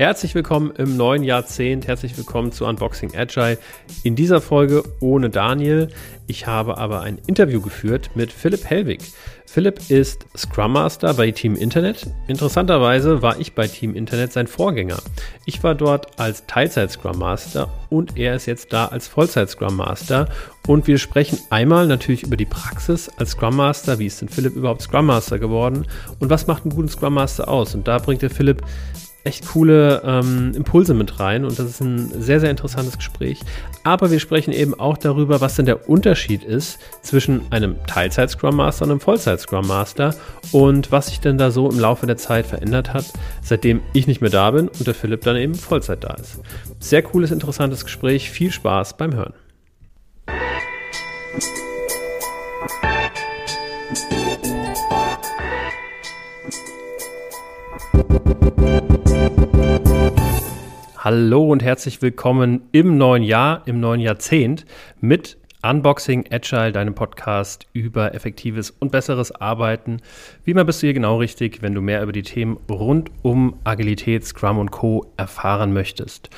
Herzlich willkommen im neuen Jahrzehnt. Herzlich willkommen zu Unboxing Agile. In dieser Folge ohne Daniel. Ich habe aber ein Interview geführt mit Philipp Hellwig. Philipp ist Scrum Master bei Team Internet. Interessanterweise war ich bei Team Internet sein Vorgänger. Ich war dort als Teilzeit Scrum Master und er ist jetzt da als Vollzeit Scrum Master. Und wir sprechen einmal natürlich über die Praxis als Scrum Master. Wie ist denn Philipp überhaupt Scrum Master geworden? Und was macht einen guten Scrum Master aus? Und da bringt der Philipp echt coole ähm, Impulse mit rein und das ist ein sehr, sehr interessantes Gespräch. Aber wir sprechen eben auch darüber, was denn der Unterschied ist zwischen einem Teilzeit-Scrum Master und einem Vollzeit-Scrum Master und was sich denn da so im Laufe der Zeit verändert hat, seitdem ich nicht mehr da bin und der Philipp dann eben Vollzeit da ist. Sehr cooles, interessantes Gespräch. Viel Spaß beim Hören. Hallo und herzlich willkommen im neuen Jahr, im neuen Jahrzehnt mit Unboxing Agile, deinem Podcast über effektives und besseres Arbeiten. Wie immer bist du hier genau richtig, wenn du mehr über die Themen rund um Agilität, Scrum und Co. erfahren möchtest.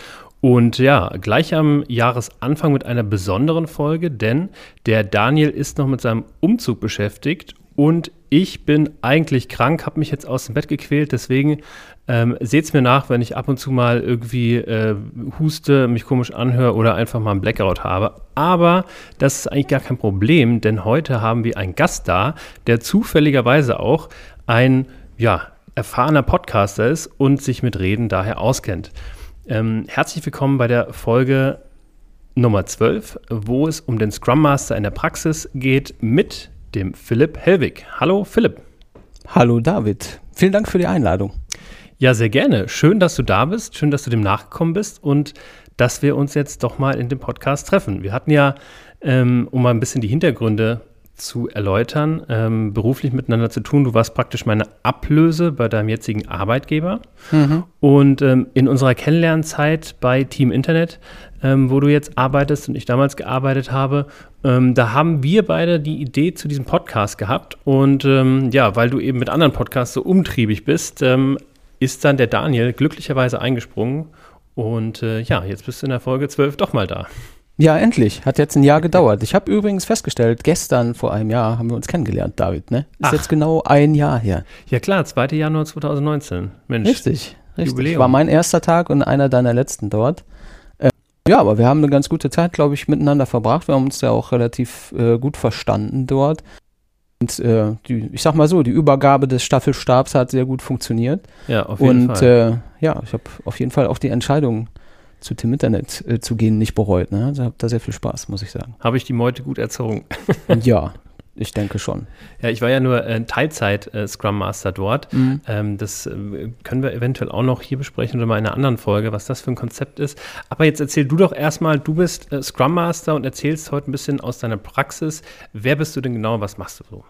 Und ja, gleich am Jahresanfang mit einer besonderen Folge, denn der Daniel ist noch mit seinem Umzug beschäftigt und ich bin eigentlich krank, habe mich jetzt aus dem Bett gequält, deswegen ähm, Seht es mir nach, wenn ich ab und zu mal irgendwie äh, huste, mich komisch anhöre oder einfach mal einen Blackout habe. Aber das ist eigentlich gar kein Problem, denn heute haben wir einen Gast da, der zufälligerweise auch ein ja, erfahrener Podcaster ist und sich mit Reden daher auskennt. Ähm, herzlich willkommen bei der Folge Nummer 12, wo es um den Scrum Master in der Praxis geht mit dem Philipp Hellwig. Hallo Philipp. Hallo David. Vielen Dank für die Einladung. Ja, sehr gerne. Schön, dass du da bist. Schön, dass du dem nachgekommen bist und dass wir uns jetzt doch mal in dem Podcast treffen. Wir hatten ja, ähm, um mal ein bisschen die Hintergründe zu erläutern, ähm, beruflich miteinander zu tun. Du warst praktisch meine Ablöse bei deinem jetzigen Arbeitgeber. Mhm. Und ähm, in unserer Kennenlernzeit bei Team Internet, ähm, wo du jetzt arbeitest und ich damals gearbeitet habe, ähm, da haben wir beide die Idee zu diesem Podcast gehabt. Und ähm, ja, weil du eben mit anderen Podcasts so umtriebig bist, ähm, ist dann der Daniel glücklicherweise eingesprungen. Und äh, ja, jetzt bist du in der Folge 12 doch mal da. Ja, endlich. Hat jetzt ein Jahr gedauert. Ich habe übrigens festgestellt, gestern vor einem Jahr haben wir uns kennengelernt, David. Ne? Ist Ach. jetzt genau ein Jahr her. Ja klar, 2. Januar 2019. Mensch. Richtig, richtig. Jubiläum. War mein erster Tag und einer deiner letzten dort. Äh, ja, aber wir haben eine ganz gute Zeit, glaube ich, miteinander verbracht. Wir haben uns ja auch relativ äh, gut verstanden dort. Und äh, die, ich sag mal so, die Übergabe des Staffelstabs hat sehr gut funktioniert. Ja, auf jeden und, Fall. Und äh, ja, ich habe auf jeden Fall auch die Entscheidung zu Tim Internet äh, zu gehen nicht bereut. Ne? Also habe da sehr viel Spaß, muss ich sagen. Habe ich die Meute gut erzogen? ja, ich denke schon. Ja, ich war ja nur äh, Teilzeit äh, Scrum Master dort. Mhm. Ähm, das äh, können wir eventuell auch noch hier besprechen oder mal in einer anderen Folge, was das für ein Konzept ist. Aber jetzt erzähl du doch erstmal, du bist äh, Scrum Master und erzählst heute ein bisschen aus deiner Praxis. Wer bist du denn genau? Was machst du so?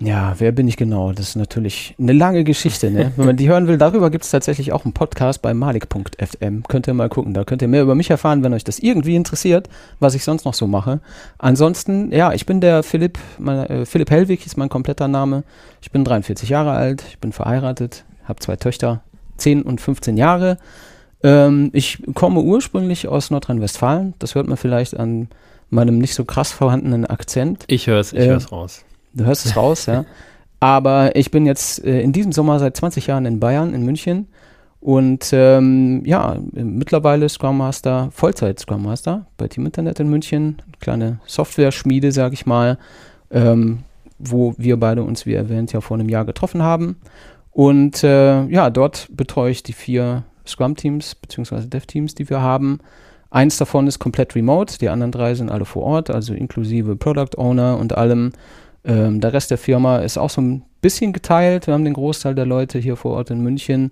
Ja, wer bin ich genau? Das ist natürlich eine lange Geschichte. Ne? Wenn man die hören will, darüber gibt es tatsächlich auch einen Podcast bei malik.fm. Könnt ihr mal gucken. Da könnt ihr mehr über mich erfahren, wenn euch das irgendwie interessiert, was ich sonst noch so mache. Ansonsten, ja, ich bin der Philipp, mein, äh, Philipp Hellwig ist mein kompletter Name. Ich bin 43 Jahre alt, ich bin verheiratet, habe zwei Töchter, 10 und 15 Jahre. Ähm, ich komme ursprünglich aus Nordrhein-Westfalen. Das hört man vielleicht an meinem nicht so krass vorhandenen Akzent. Ich höre es, ich äh, höre es raus. Du hörst es raus, ja. Aber ich bin jetzt äh, in diesem Sommer seit 20 Jahren in Bayern, in München. Und ähm, ja, mittlerweile Scrum Master, Vollzeit Scrum Master bei Team Internet in München. Kleine Software-Schmiede, sag ich mal, ähm, wo wir beide uns, wie erwähnt, ja vor einem Jahr getroffen haben. Und äh, ja, dort betreue ich die vier Scrum-Teams bzw. Dev-Teams, die wir haben. Eins davon ist komplett remote, die anderen drei sind alle vor Ort, also inklusive Product Owner und allem. Ähm, der Rest der Firma ist auch so ein bisschen geteilt. Wir haben den Großteil der Leute hier vor Ort in München.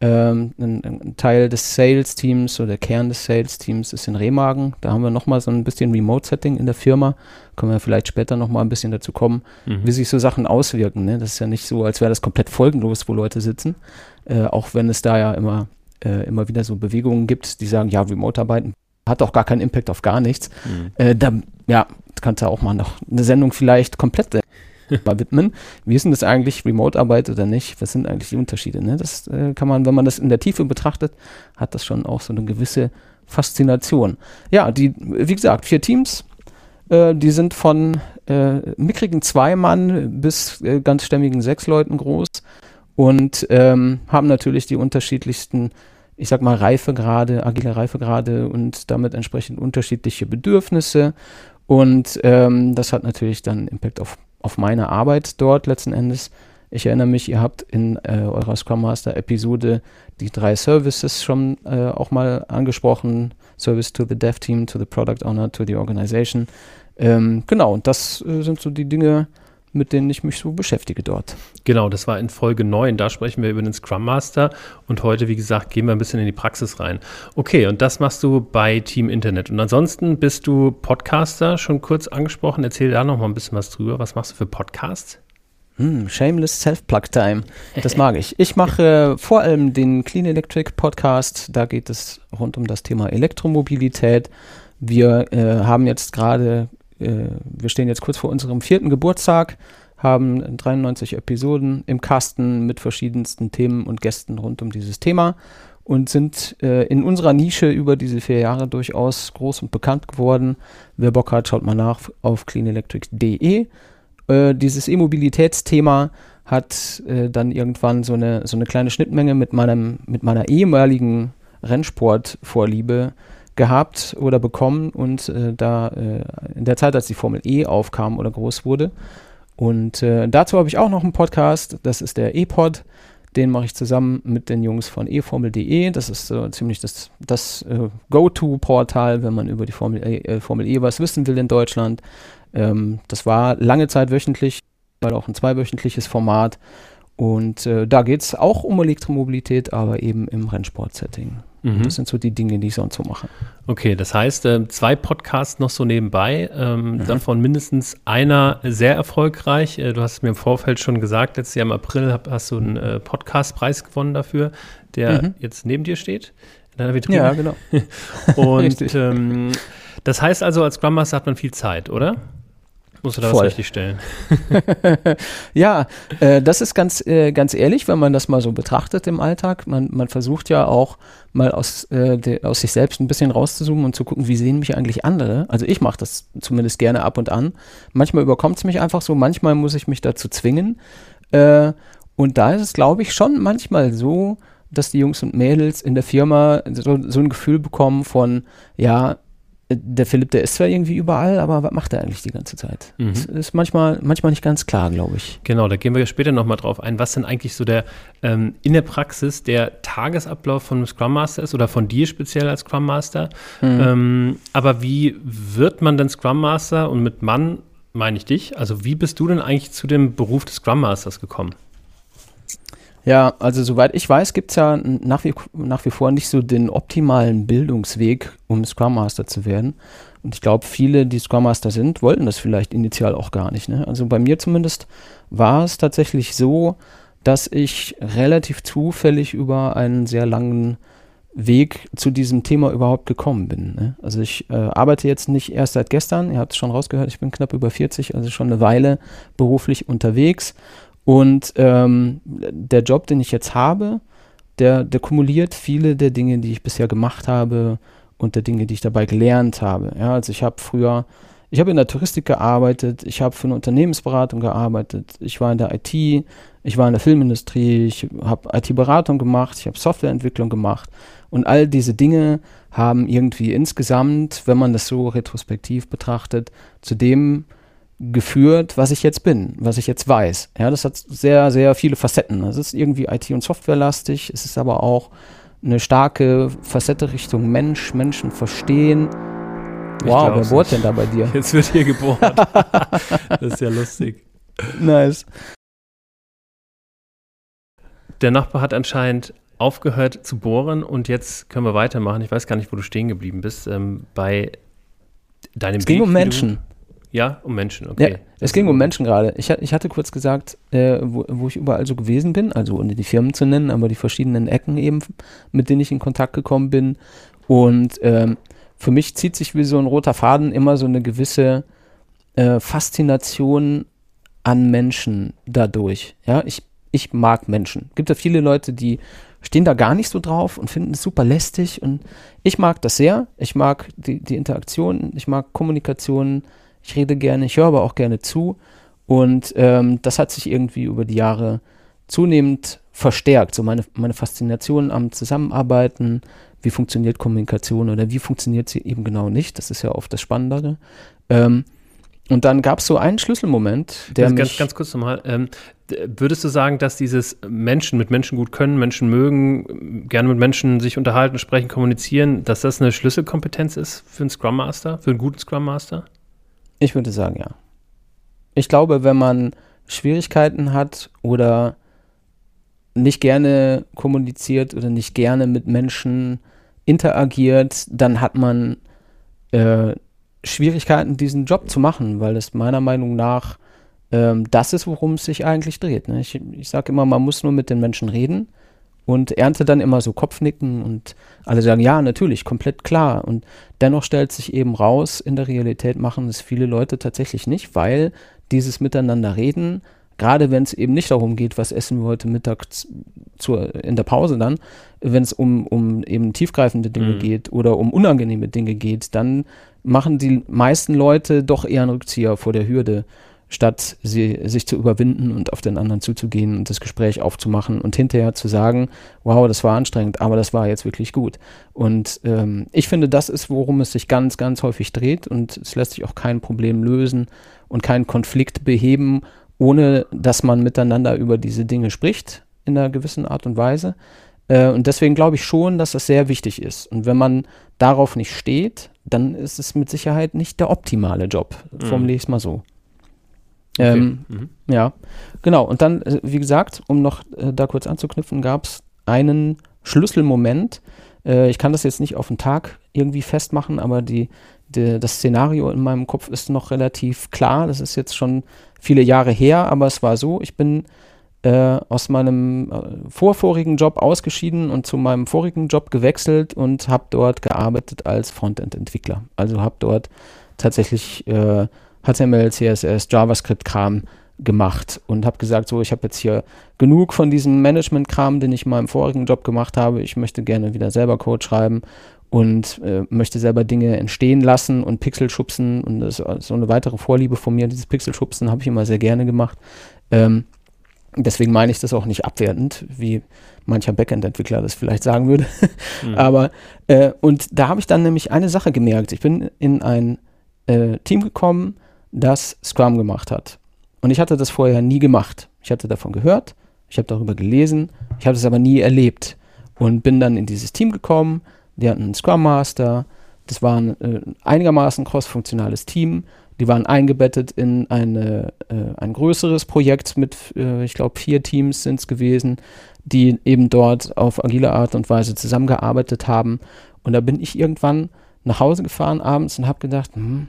Ähm, ein, ein, Teil des Sales-Teams oder der Kern des Sales-Teams ist in Remagen. Da haben wir nochmal so ein bisschen Remote-Setting in der Firma. Können wir vielleicht später nochmal ein bisschen dazu kommen, mhm. wie sich so Sachen auswirken. Ne? Das ist ja nicht so, als wäre das komplett folgenlos, wo Leute sitzen. Äh, auch wenn es da ja immer, äh, immer wieder so Bewegungen gibt, die sagen, ja, Remote-Arbeiten hat auch gar keinen Impact auf gar nichts. Mhm. Äh, da, ja, kannst du auch mal noch eine Sendung vielleicht komplett mal widmen. Wie ist denn das eigentlich, Remote-Arbeit oder nicht? Was sind eigentlich die Unterschiede? Ne? Das äh, kann man, wenn man das in der Tiefe betrachtet, hat das schon auch so eine gewisse Faszination. Ja, die, wie gesagt, vier Teams, äh, die sind von äh, mickrigen zwei Mann bis äh, ganz stämmigen sechs Leuten groß und ähm, haben natürlich die unterschiedlichsten, ich sag mal, Reifegrade, agile Reifegrade und damit entsprechend unterschiedliche Bedürfnisse. Und ähm, das hat natürlich dann Impact auf, auf meine Arbeit dort letzten Endes. Ich erinnere mich, ihr habt in äh, eurer Scrum Master Episode die drei Services schon äh, auch mal angesprochen. Service to the Dev Team, to the Product Owner, to the Organization. Ähm, genau, und das äh, sind so die Dinge, mit denen ich mich so beschäftige dort. Genau, das war in Folge 9. Da sprechen wir über den Scrum Master. Und heute, wie gesagt, gehen wir ein bisschen in die Praxis rein. Okay, und das machst du bei Team Internet. Und ansonsten bist du Podcaster, schon kurz angesprochen. Erzähl da noch mal ein bisschen was drüber. Was machst du für Podcasts? Hm, shameless Self-Plug-Time. Das mag ich. Ich mache vor allem den Clean Electric Podcast. Da geht es rund um das Thema Elektromobilität. Wir äh, haben jetzt gerade äh, wir stehen jetzt kurz vor unserem vierten Geburtstag, haben 93 Episoden im Kasten mit verschiedensten Themen und Gästen rund um dieses Thema und sind äh, in unserer Nische über diese vier Jahre durchaus groß und bekannt geworden. Wer Bock hat, schaut mal nach auf cleanelectric.de. Äh, dieses E-Mobilitätsthema hat äh, dann irgendwann so eine, so eine kleine Schnittmenge mit, meinem, mit meiner ehemaligen Rennsportvorliebe gehabt oder bekommen und äh, da äh, in der Zeit, als die Formel E aufkam oder groß wurde. Und äh, dazu habe ich auch noch einen Podcast, das ist der E-Pod. Den mache ich zusammen mit den Jungs von eFormel.de. Das ist so ziemlich das, das äh, Go-To-Portal, wenn man über die Formel e, äh, Formel E was wissen will in Deutschland. Ähm, das war lange Zeit wöchentlich, weil auch ein zweiwöchentliches Format. Und äh, da geht es auch um Elektromobilität, aber eben im Rennsport-Setting. Mhm. Das sind so die Dinge, die ich sonst so mache. Okay, das heißt, äh, zwei Podcasts noch so nebenbei, ähm, mhm. davon mindestens einer sehr erfolgreich. Äh, du hast mir im Vorfeld schon gesagt, letztes Jahr im April hast du einen äh, Podcastpreis gewonnen dafür, der mhm. jetzt neben dir steht. In deiner Vitrine. Ja, genau. Und ähm, das heißt also, als Scrum Master hat man viel Zeit, oder? Musst du da Voll. was richtig stellen? ja, äh, das ist ganz, äh, ganz ehrlich, wenn man das mal so betrachtet im Alltag. Man, man versucht ja auch mal aus, äh, de, aus sich selbst ein bisschen rauszuzoomen und zu gucken, wie sehen mich eigentlich andere. Also ich mache das zumindest gerne ab und an. Manchmal überkommt es mich einfach so, manchmal muss ich mich dazu zwingen. Äh, und da ist es, glaube ich, schon manchmal so, dass die Jungs und Mädels in der Firma so, so ein Gefühl bekommen von, ja, der Philipp, der ist zwar irgendwie überall, aber was macht er eigentlich die ganze Zeit? Mhm. Das ist manchmal, manchmal nicht ganz klar, glaube ich. Genau, da gehen wir später nochmal drauf ein, was denn eigentlich so der ähm, in der Praxis der Tagesablauf von einem Scrum Master ist oder von dir speziell als Scrum Master. Mhm. Ähm, aber wie wird man denn Scrum Master und mit Mann meine ich dich? Also wie bist du denn eigentlich zu dem Beruf des Scrum Masters gekommen? Ja, also soweit ich weiß, gibt es ja nach wie, nach wie vor nicht so den optimalen Bildungsweg, um Scrum Master zu werden. Und ich glaube, viele, die Scrum Master sind, wollten das vielleicht initial auch gar nicht. Ne? Also bei mir zumindest war es tatsächlich so, dass ich relativ zufällig über einen sehr langen Weg zu diesem Thema überhaupt gekommen bin. Ne? Also ich äh, arbeite jetzt nicht erst seit gestern, ihr habt es schon rausgehört, ich bin knapp über 40, also schon eine Weile beruflich unterwegs und ähm, der Job, den ich jetzt habe, der, der kumuliert viele der Dinge, die ich bisher gemacht habe und der Dinge, die ich dabei gelernt habe. Ja, also ich habe früher, ich habe in der Touristik gearbeitet, ich habe für eine Unternehmensberatung gearbeitet, ich war in der IT, ich war in der Filmindustrie, ich habe IT-Beratung gemacht, ich habe Softwareentwicklung gemacht und all diese Dinge haben irgendwie insgesamt, wenn man das so retrospektiv betrachtet, zu dem geführt, was ich jetzt bin, was ich jetzt weiß. Ja, das hat sehr, sehr viele Facetten. Es ist irgendwie IT- und Softwarelastig, es ist aber auch eine starke Facette Richtung Mensch, Menschen verstehen. Ich wow, wer bohrt denn da bei dir? Jetzt wird hier gebohrt. das ist ja lustig. Nice. Der Nachbar hat anscheinend aufgehört zu bohren und jetzt können wir weitermachen. Ich weiß gar nicht, wo du stehen geblieben bist. Ähm, bei deinem Es ging Weg, um Menschen. Ja, um Menschen, okay. Ja, es ging um Menschen gerade. Ich, ich, hatte kurz gesagt, äh, wo, wo, ich überall so gewesen bin, also ohne die Firmen zu nennen, aber die verschiedenen Ecken eben, mit denen ich in Kontakt gekommen bin. Und ähm, für mich zieht sich wie so ein roter Faden immer so eine gewisse äh, Faszination an Menschen dadurch. Ja, ich, ich mag Menschen. Gibt ja viele Leute, die stehen da gar nicht so drauf und finden es super lästig. Und ich mag das sehr. Ich mag die, die Interaktion, ich mag Kommunikation. Ich rede gerne, ich höre aber auch gerne zu. Und ähm, das hat sich irgendwie über die Jahre zunehmend verstärkt. So meine, meine Faszination am Zusammenarbeiten, wie funktioniert Kommunikation oder wie funktioniert sie eben genau nicht. Das ist ja oft das Spannendere. Ähm, und dann gab es so einen Schlüsselmoment, der. Ganz, ganz kurz nochmal. Ähm, würdest du sagen, dass dieses Menschen mit Menschen gut können, Menschen mögen, gerne mit Menschen sich unterhalten, sprechen, kommunizieren, dass das eine Schlüsselkompetenz ist für einen Scrum Master, für einen guten Scrum Master? Ich würde sagen, ja. Ich glaube, wenn man Schwierigkeiten hat oder nicht gerne kommuniziert oder nicht gerne mit Menschen interagiert, dann hat man äh, Schwierigkeiten, diesen Job zu machen, weil es meiner Meinung nach ähm, das ist, worum es sich eigentlich dreht. Ne? Ich, ich sage immer, man muss nur mit den Menschen reden und ernte dann immer so Kopfnicken und alle sagen, ja, natürlich, komplett klar. Und dennoch stellt sich eben raus, in der Realität machen es viele Leute tatsächlich nicht, weil dieses Miteinander reden, gerade wenn es eben nicht darum geht, was essen wir heute Mittag zur, in der Pause dann, wenn es um, um eben tiefgreifende Dinge mhm. geht oder um unangenehme Dinge geht, dann machen die meisten Leute doch eher einen Rückzieher vor der Hürde, statt sie, sich zu überwinden und auf den anderen zuzugehen und das Gespräch aufzumachen und hinterher zu sagen, wow, das war anstrengend, aber das war jetzt wirklich gut. Und ähm, ich finde, das ist, worum es sich ganz, ganz häufig dreht und es lässt sich auch kein Problem lösen und keinen Konflikt beheben, ohne dass man miteinander über diese Dinge spricht in einer gewissen Art und Weise. Äh, und deswegen glaube ich schon, dass das sehr wichtig ist. Und wenn man darauf nicht steht, dann ist es mit Sicherheit nicht der optimale Job. Mhm. Formuliere ich es mal so. Okay. Ähm, mhm. Ja, genau. Und dann, äh, wie gesagt, um noch äh, da kurz anzuknüpfen, gab es einen Schlüsselmoment. Äh, ich kann das jetzt nicht auf den Tag irgendwie festmachen, aber die, die, das Szenario in meinem Kopf ist noch relativ klar. Das ist jetzt schon viele Jahre her, aber es war so, ich bin äh, aus meinem äh, vorvorigen Job ausgeschieden und zu meinem vorigen Job gewechselt und habe dort gearbeitet als Frontend-Entwickler. Also habe dort tatsächlich äh, HTML, CSS, JavaScript-Kram gemacht und habe gesagt, so, ich habe jetzt hier genug von diesem Management-Kram, den ich in meinem vorigen Job gemacht habe. Ich möchte gerne wieder selber Code schreiben und äh, möchte selber Dinge entstehen lassen und Pixel schubsen. Und das ist so eine weitere Vorliebe von mir. Dieses Pixel schubsen habe ich immer sehr gerne gemacht. Ähm, deswegen meine ich das auch nicht abwertend, wie mancher Backend-Entwickler das vielleicht sagen würde. mhm. Aber, äh, und da habe ich dann nämlich eine Sache gemerkt. Ich bin in ein äh, Team gekommen, das Scrum gemacht hat. Und ich hatte das vorher nie gemacht. Ich hatte davon gehört, ich habe darüber gelesen, ich habe es aber nie erlebt. Und bin dann in dieses Team gekommen, die hatten einen Scrum Master, das war ein äh, einigermaßen cross-funktionales Team. Die waren eingebettet in eine, äh, ein größeres Projekt mit, äh, ich glaube, vier Teams sind es gewesen, die eben dort auf agile Art und Weise zusammengearbeitet haben. Und da bin ich irgendwann nach Hause gefahren abends und habe gedacht, hm,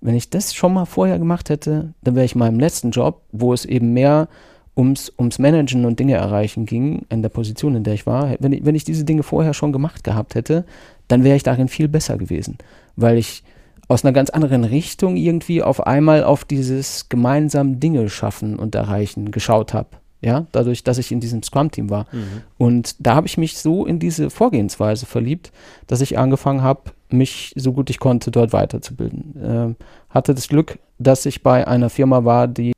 wenn ich das schon mal vorher gemacht hätte, dann wäre ich in meinem letzten Job, wo es eben mehr ums, ums Managen und Dinge erreichen ging, in der Position, in der ich war, wenn ich, wenn ich diese Dinge vorher schon gemacht gehabt hätte, dann wäre ich darin viel besser gewesen, weil ich aus einer ganz anderen Richtung irgendwie auf einmal auf dieses gemeinsam Dinge schaffen und erreichen geschaut habe. Ja, dadurch, dass ich in diesem Scrum-Team war. Mhm. Und da habe ich mich so in diese Vorgehensweise verliebt, dass ich angefangen habe, mich so gut ich konnte dort weiterzubilden. Ähm, hatte das Glück, dass ich bei einer Firma war, die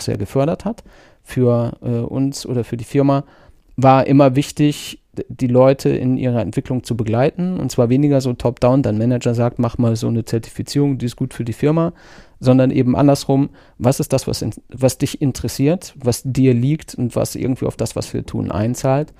sehr gefördert hat. Für äh, uns oder für die Firma war immer wichtig, die Leute in ihrer Entwicklung zu begleiten. Und zwar weniger so top-down, dein Manager sagt, mach mal so eine Zertifizierung, die ist gut für die Firma, sondern eben andersrum, was ist das, was, in, was dich interessiert, was dir liegt und was irgendwie auf das, was wir tun, einzahlt.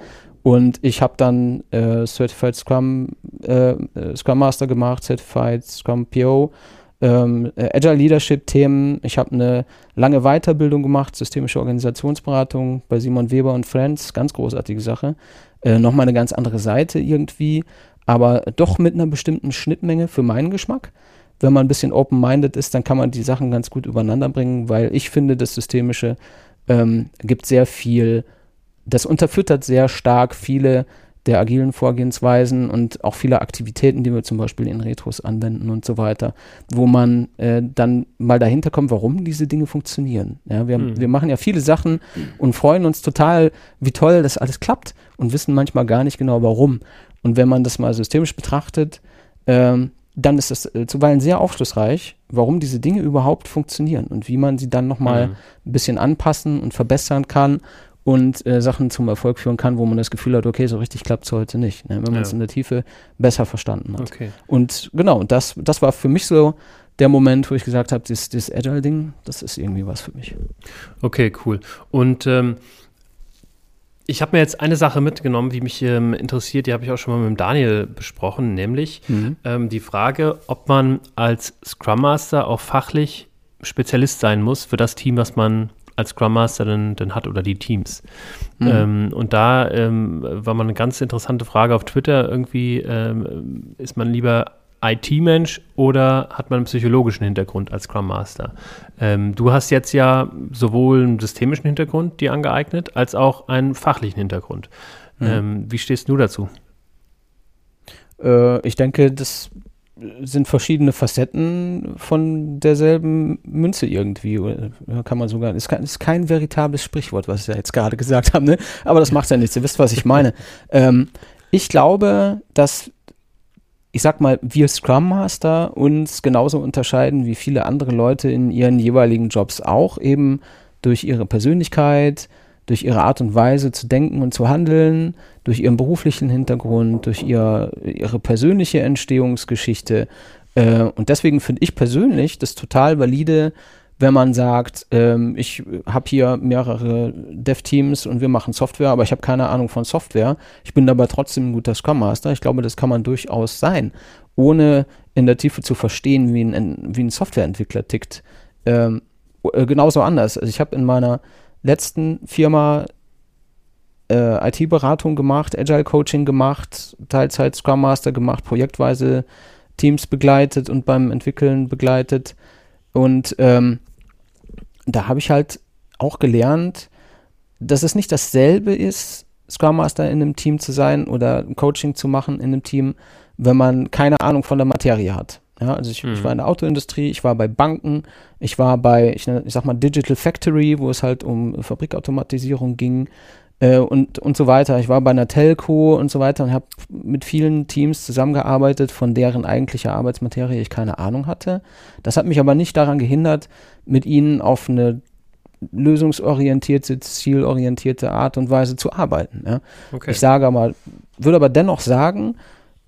Und ich habe dann äh, Certified Scrum, äh, äh, Scrum Master gemacht, Certified Scrum PO, ähm, äh, Agile Leadership Themen. Ich habe eine lange Weiterbildung gemacht, systemische Organisationsberatung bei Simon Weber und Friends, ganz großartige Sache. Äh, Nochmal eine ganz andere Seite irgendwie, aber doch mit einer bestimmten Schnittmenge für meinen Geschmack. Wenn man ein bisschen open-minded ist, dann kann man die Sachen ganz gut übereinander bringen, weil ich finde, das Systemische ähm, gibt sehr viel das unterfüttert sehr stark viele der agilen Vorgehensweisen und auch viele Aktivitäten, die wir zum Beispiel in Retros anwenden und so weiter, wo man äh, dann mal dahinter kommt, warum diese Dinge funktionieren. Ja, wir, mhm. wir machen ja viele Sachen und freuen uns total, wie toll das alles klappt und wissen manchmal gar nicht genau warum. Und wenn man das mal systemisch betrachtet, ähm, dann ist es äh, zuweilen sehr aufschlussreich, warum diese Dinge überhaupt funktionieren und wie man sie dann nochmal mhm. ein bisschen anpassen und verbessern kann und äh, Sachen zum Erfolg führen kann, wo man das Gefühl hat, okay, so richtig klappt es heute nicht, ne, wenn man es in der Tiefe besser verstanden hat. Okay. Und genau, das, das war für mich so der Moment, wo ich gesagt habe, das, das Agile-Ding, das ist irgendwie was für mich. Okay, cool. Und ähm, ich habe mir jetzt eine Sache mitgenommen, die mich ähm, interessiert, die habe ich auch schon mal mit dem Daniel besprochen, nämlich mhm. ähm, die Frage, ob man als Scrum Master auch fachlich Spezialist sein muss für das Team, was man als Scrum Master denn, denn hat oder die Teams. Mhm. Ähm, und da ähm, war mal eine ganz interessante Frage auf Twitter. Irgendwie ähm, ist man lieber IT-Mensch oder hat man einen psychologischen Hintergrund als Scrum Master? Ähm, du hast jetzt ja sowohl einen systemischen Hintergrund dir angeeignet, als auch einen fachlichen Hintergrund. Mhm. wie stehst du dazu? Äh, ich denke, das sind verschiedene Facetten von derselben Münze irgendwie. Kann man sogar, ist kein, ist kein veritables Sprichwort, was ich ja jetzt gerade gesagt habe, ne? aber das macht ja nichts. Ihr wisst, was ich meine. ähm, ich glaube, dass, ich sag mal, wir Scrum Master uns genauso unterscheiden wie viele andere Leute in ihren jeweiligen Jobs auch, eben durch ihre Persönlichkeit, durch ihre Art und Weise zu denken und zu handeln, durch ihren beruflichen Hintergrund, durch ihr, ihre persönliche Entstehungsgeschichte. Äh, und deswegen finde ich persönlich das total valide, wenn man sagt, ähm, ich habe hier mehrere Dev-Teams und wir machen Software, aber ich habe keine Ahnung von Software. Ich bin dabei trotzdem ein guter Scrum Master. Ich glaube, das kann man durchaus sein, ohne in der Tiefe zu verstehen, wie ein, wie ein Softwareentwickler tickt. Ähm, äh, genauso anders. Also ich habe in meiner letzten Firma äh, IT-Beratung gemacht, Agile-Coaching gemacht, Teilzeit Scrum Master gemacht, projektweise Teams begleitet und beim Entwickeln begleitet. Und ähm, da habe ich halt auch gelernt, dass es nicht dasselbe ist, Scrum Master in einem Team zu sein oder Coaching zu machen in einem Team, wenn man keine Ahnung von der Materie hat. Ja, also ich, mhm. ich, war in der Autoindustrie, ich war bei Banken, ich war bei, ich, ich sag mal, Digital Factory, wo es halt um Fabrikautomatisierung ging äh, und, und so weiter. Ich war bei einer Telco und so weiter und habe mit vielen Teams zusammengearbeitet, von deren eigentlicher Arbeitsmaterie ich keine Ahnung hatte. Das hat mich aber nicht daran gehindert, mit ihnen auf eine lösungsorientierte, zielorientierte Art und Weise zu arbeiten. Ja. Okay. Ich sage aber, würde aber dennoch sagen,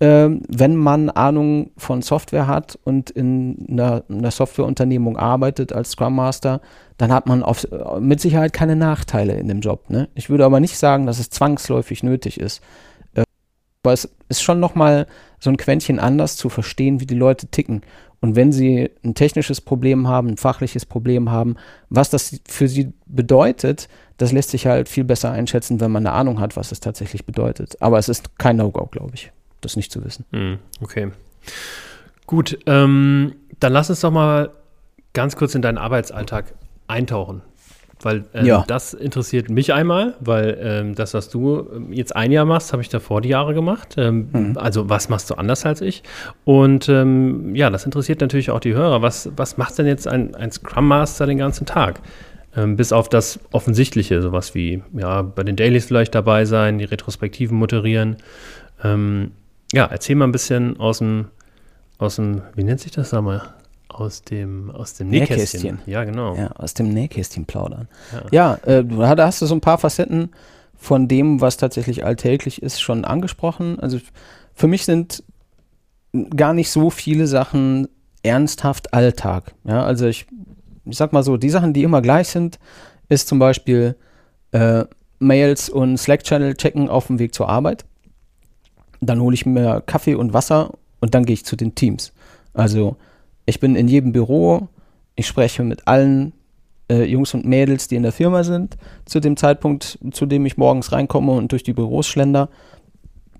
ähm, wenn man Ahnung von Software hat und in einer, einer, Softwareunternehmung arbeitet als Scrum Master, dann hat man auf, mit Sicherheit keine Nachteile in dem Job. Ne? Ich würde aber nicht sagen, dass es zwangsläufig nötig ist. Äh, aber es ist schon nochmal so ein Quäntchen anders zu verstehen, wie die Leute ticken. Und wenn sie ein technisches Problem haben, ein fachliches Problem haben, was das für sie bedeutet, das lässt sich halt viel besser einschätzen, wenn man eine Ahnung hat, was es tatsächlich bedeutet. Aber es ist kein No-Go, glaube ich das nicht zu wissen. Hm, okay. Gut, ähm, dann lass uns doch mal ganz kurz in deinen Arbeitsalltag eintauchen. Weil ähm, ja. das interessiert mich einmal, weil ähm, das, was du ähm, jetzt ein Jahr machst, habe ich davor die Jahre gemacht. Ähm, mhm. Also was machst du anders als ich? Und ähm, ja, das interessiert natürlich auch die Hörer. Was, was macht denn jetzt ein, ein Scrum Master den ganzen Tag? Ähm, bis auf das Offensichtliche, sowas wie ja, bei den Dailies vielleicht dabei sein, die Retrospektiven moderieren. Ja, erzähl mal ein bisschen aus dem, aus dem, wie nennt sich das, sag mal, aus dem, aus dem Nähkästchen. Nähkästchen. Ja, genau. Ja, aus dem Nähkästchen plaudern. Ja, ja äh, da hast du so ein paar Facetten von dem, was tatsächlich alltäglich ist, schon angesprochen. Also für mich sind gar nicht so viele Sachen ernsthaft Alltag. Ja, also ich, ich sag mal so, die Sachen, die immer gleich sind, ist zum Beispiel äh, Mails und Slack-Channel checken auf dem Weg zur Arbeit. Dann hole ich mir Kaffee und Wasser und dann gehe ich zu den Teams. Also ich bin in jedem Büro, ich spreche mit allen äh, Jungs und Mädels, die in der Firma sind, zu dem Zeitpunkt, zu dem ich morgens reinkomme und durch die Büros schlender.